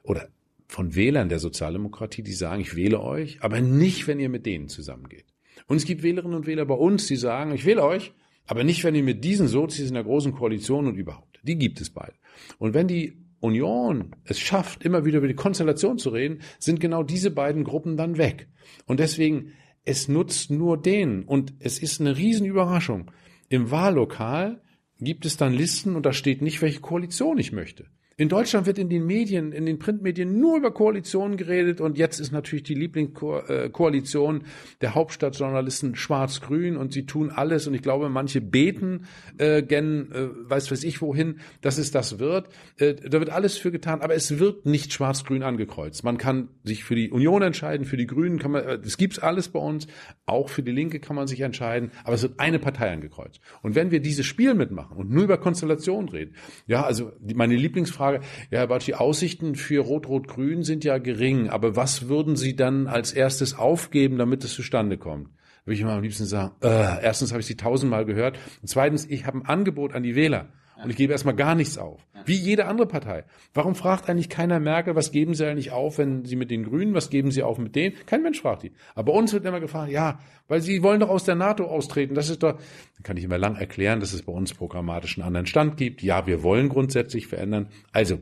oder von Wählern der Sozialdemokratie, die sagen, ich wähle euch, aber nicht, wenn ihr mit denen zusammengeht. Und es gibt Wählerinnen und Wähler bei uns, die sagen, ich wähle euch, aber nicht, wenn ihr mit diesen Sozis in der großen Koalition und überhaupt. Die gibt es beide. Und wenn die Union es schafft, immer wieder über die Konstellation zu reden, sind genau diese beiden Gruppen dann weg. Und deswegen, es nutzt nur denen. Und es ist eine Riesenüberraschung. Im Wahllokal gibt es dann Listen und da steht nicht, welche Koalition ich möchte. In Deutschland wird in den Medien, in den Printmedien nur über Koalitionen geredet und jetzt ist natürlich die Lieblingskoalition der Hauptstadtjournalisten schwarz-grün und sie tun alles und ich glaube, manche beten äh, gen, äh, weiß weiß ich wohin, dass es das wird. Äh, da wird alles für getan, aber es wird nicht schwarz-grün angekreuzt. Man kann sich für die Union entscheiden, für die Grünen kann man, äh, das gibt's alles bei uns, auch für die Linke kann man sich entscheiden, aber es wird eine Partei angekreuzt. Und wenn wir dieses Spiel mitmachen und nur über Konstellationen reden, ja, also die, meine Lieblingsfrage Frage, ja, Herr Bartsch, die Aussichten für Rot-Rot-Grün sind ja gering, aber was würden Sie dann als erstes aufgeben, damit es zustande kommt? Würde ich immer am liebsten sagen, äh, erstens habe ich sie tausendmal gehört und zweitens, ich habe ein Angebot an die Wähler. Und ich gebe erstmal gar nichts auf. Wie jede andere Partei. Warum fragt eigentlich keiner Merkel, was geben Sie eigentlich auf, wenn Sie mit den Grünen, was geben Sie auf mit denen? Kein Mensch fragt die. Aber bei uns wird immer gefragt, ja, weil Sie wollen doch aus der NATO austreten. Das ist doch, dann kann ich immer lang erklären, dass es bei uns programmatisch einen anderen Stand gibt. Ja, wir wollen grundsätzlich verändern. Also,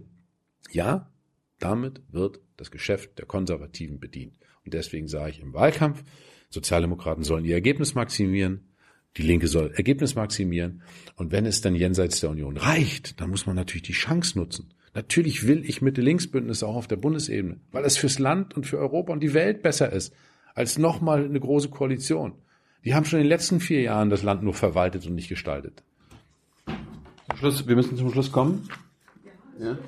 ja, damit wird das Geschäft der Konservativen bedient. Und deswegen sage ich im Wahlkampf, Sozialdemokraten sollen ihr Ergebnis maximieren, die Linke soll Ergebnis maximieren. Und wenn es dann jenseits der Union reicht, dann muss man natürlich die Chance nutzen. Natürlich will ich Mitte-Links-Bündnisse auch auf der Bundesebene, weil es fürs Land und für Europa und die Welt besser ist, als nochmal eine große Koalition. Die haben schon in den letzten vier Jahren das Land nur verwaltet und nicht gestaltet. Zum Schluss, wir müssen zum Schluss kommen. Ja?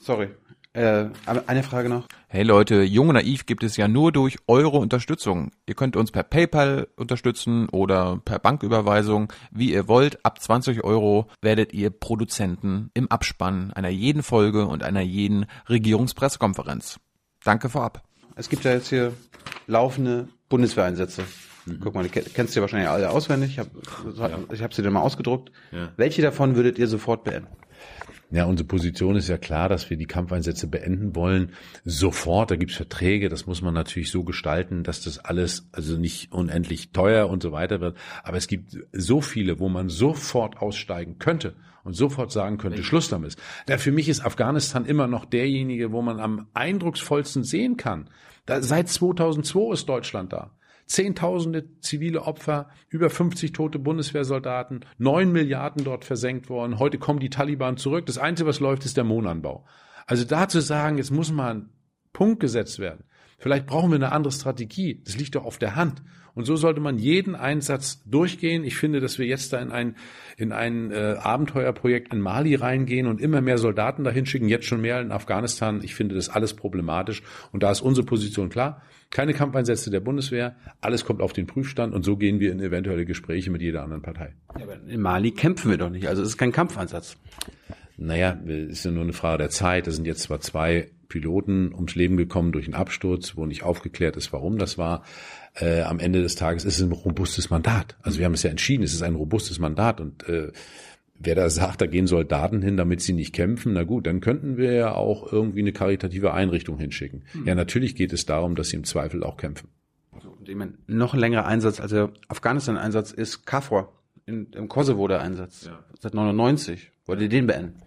Sorry. Äh, eine Frage noch. Hey Leute, Jung und Naiv gibt es ja nur durch eure Unterstützung. Ihr könnt uns per PayPal unterstützen oder per Banküberweisung, wie ihr wollt. Ab 20 Euro werdet ihr Produzenten im Abspann einer jeden Folge und einer jeden Regierungspressekonferenz. Danke vorab. Es gibt ja jetzt hier laufende Bundeswehreinsätze. Mhm. Guck mal, die kennst du ja wahrscheinlich alle auswendig. Ich habe ja. hab sie dir mal ausgedruckt. Ja. Welche davon würdet ihr sofort beenden? Ja, unsere Position ist ja klar, dass wir die Kampfeinsätze beenden wollen. Sofort, da gibt's Verträge, das muss man natürlich so gestalten, dass das alles also nicht unendlich teuer und so weiter wird. Aber es gibt so viele, wo man sofort aussteigen könnte und sofort sagen könnte. Schluss damit. Da für mich ist Afghanistan immer noch derjenige, wo man am eindrucksvollsten sehen kann. Da, seit 2002 ist Deutschland da. Zehntausende zivile Opfer, über 50 tote Bundeswehrsoldaten, neun Milliarden dort versenkt worden. Heute kommen die Taliban zurück. Das Einzige, was läuft, ist der Mohnanbau. Also da zu sagen, jetzt muss mal ein Punkt gesetzt werden. Vielleicht brauchen wir eine andere Strategie. Das liegt doch auf der Hand. Und so sollte man jeden Einsatz durchgehen. Ich finde, dass wir jetzt da in ein, in ein äh, Abenteuerprojekt in Mali reingehen und immer mehr Soldaten dahin schicken, jetzt schon mehr in Afghanistan. Ich finde das alles problematisch. Und da ist unsere Position klar. Keine Kampfeinsätze der Bundeswehr. Alles kommt auf den Prüfstand. Und so gehen wir in eventuelle Gespräche mit jeder anderen Partei. Ja, aber in Mali kämpfen wir doch nicht. Also es ist kein Kampfeinsatz. Naja, ist ja nur eine Frage der Zeit. Da sind jetzt zwar zwei Piloten ums Leben gekommen durch einen Absturz, wo nicht aufgeklärt ist, warum das war. Äh, am Ende des Tages ist es ein robustes Mandat. Also wir haben es ja entschieden, es ist ein robustes Mandat und äh, wer da sagt, da gehen Soldaten hin, damit sie nicht kämpfen, na gut, dann könnten wir ja auch irgendwie eine karitative Einrichtung hinschicken. Mhm. Ja, natürlich geht es darum, dass sie im Zweifel auch kämpfen. Also, ich meine, noch ein längerer Einsatz, als der Afghanistan-Einsatz ist KFOR, in, im Kosovo der Einsatz. Ja. Seit 99. Wollt ihr den beenden?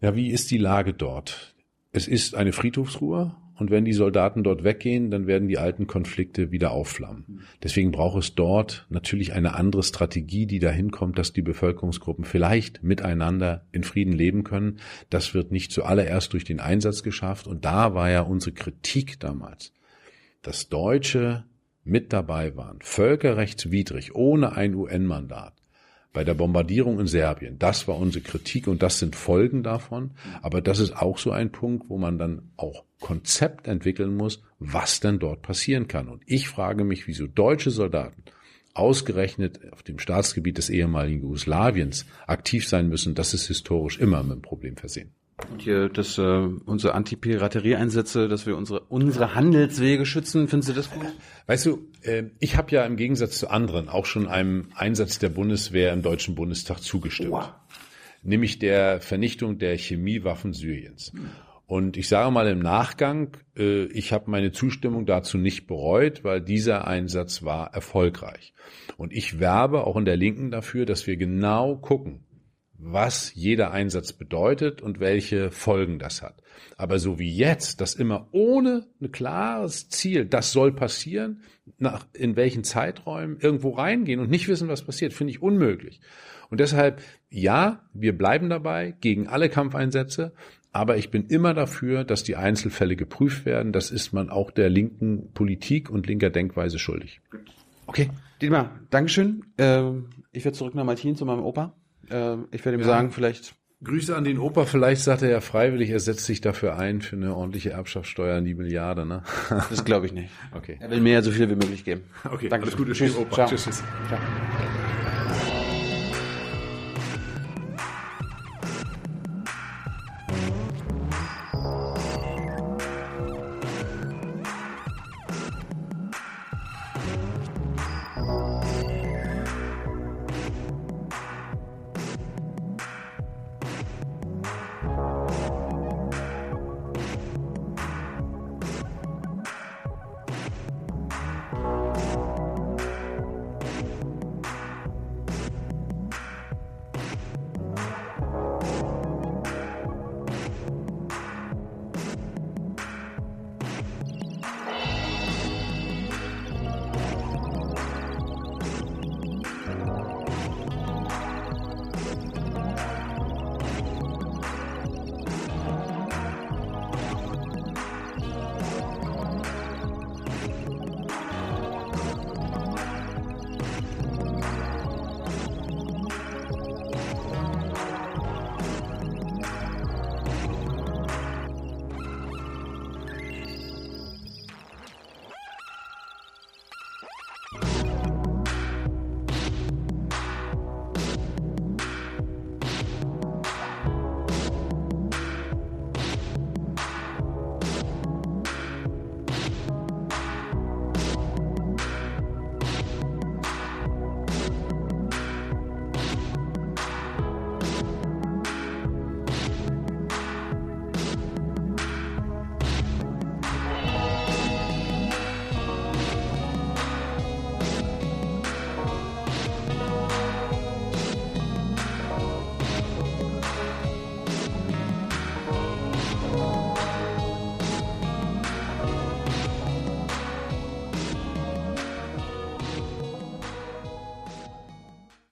Ja, wie ist die Lage dort? Es ist eine Friedhofsruhe und wenn die Soldaten dort weggehen, dann werden die alten Konflikte wieder aufflammen. Deswegen braucht es dort natürlich eine andere Strategie, die dahin kommt, dass die Bevölkerungsgruppen vielleicht miteinander in Frieden leben können. Das wird nicht zuallererst durch den Einsatz geschafft. Und da war ja unsere Kritik damals, dass Deutsche mit dabei waren, völkerrechtswidrig, ohne ein UN-Mandat bei der Bombardierung in Serbien. Das war unsere Kritik und das sind Folgen davon. Aber das ist auch so ein Punkt, wo man dann auch Konzept entwickeln muss, was denn dort passieren kann. Und ich frage mich, wieso deutsche Soldaten ausgerechnet auf dem Staatsgebiet des ehemaligen Jugoslawiens aktiv sein müssen, das ist historisch immer mit einem Problem versehen. Und hier das, äh, unsere Anti-Piraterie-Einsätze, dass wir unsere, unsere Handelswege schützen, findest du das gut? Weißt du, äh, ich habe ja im Gegensatz zu anderen auch schon einem Einsatz der Bundeswehr im Deutschen Bundestag zugestimmt. Wow. Nämlich der Vernichtung der Chemiewaffen Syriens. Und ich sage mal im Nachgang, äh, ich habe meine Zustimmung dazu nicht bereut, weil dieser Einsatz war erfolgreich. Und ich werbe auch in der Linken dafür, dass wir genau gucken, was jeder Einsatz bedeutet und welche Folgen das hat. Aber so wie jetzt, das immer ohne ein klares Ziel, das soll passieren, nach in welchen Zeiträumen irgendwo reingehen und nicht wissen, was passiert, finde ich unmöglich. Und deshalb, ja, wir bleiben dabei gegen alle Kampfeinsätze, aber ich bin immer dafür, dass die Einzelfälle geprüft werden. Das ist man auch der linken Politik und linker Denkweise schuldig. Okay. Dietmar, Dankeschön. Ähm, ich werde zurück nach Martin zu meinem Opa. Äh, ich werde ihm ja. sagen, vielleicht. Grüße an den Opa, vielleicht sagt er ja freiwillig, er setzt sich dafür ein für eine ordentliche Erbschaftssteuer an die Milliarde, ne? Das glaube ich nicht. Okay. Er will mir ja so viel wie möglich geben. Okay, Danke. alles Gute. Tschüss, Opa. Ciao. Tschüss. Ciao.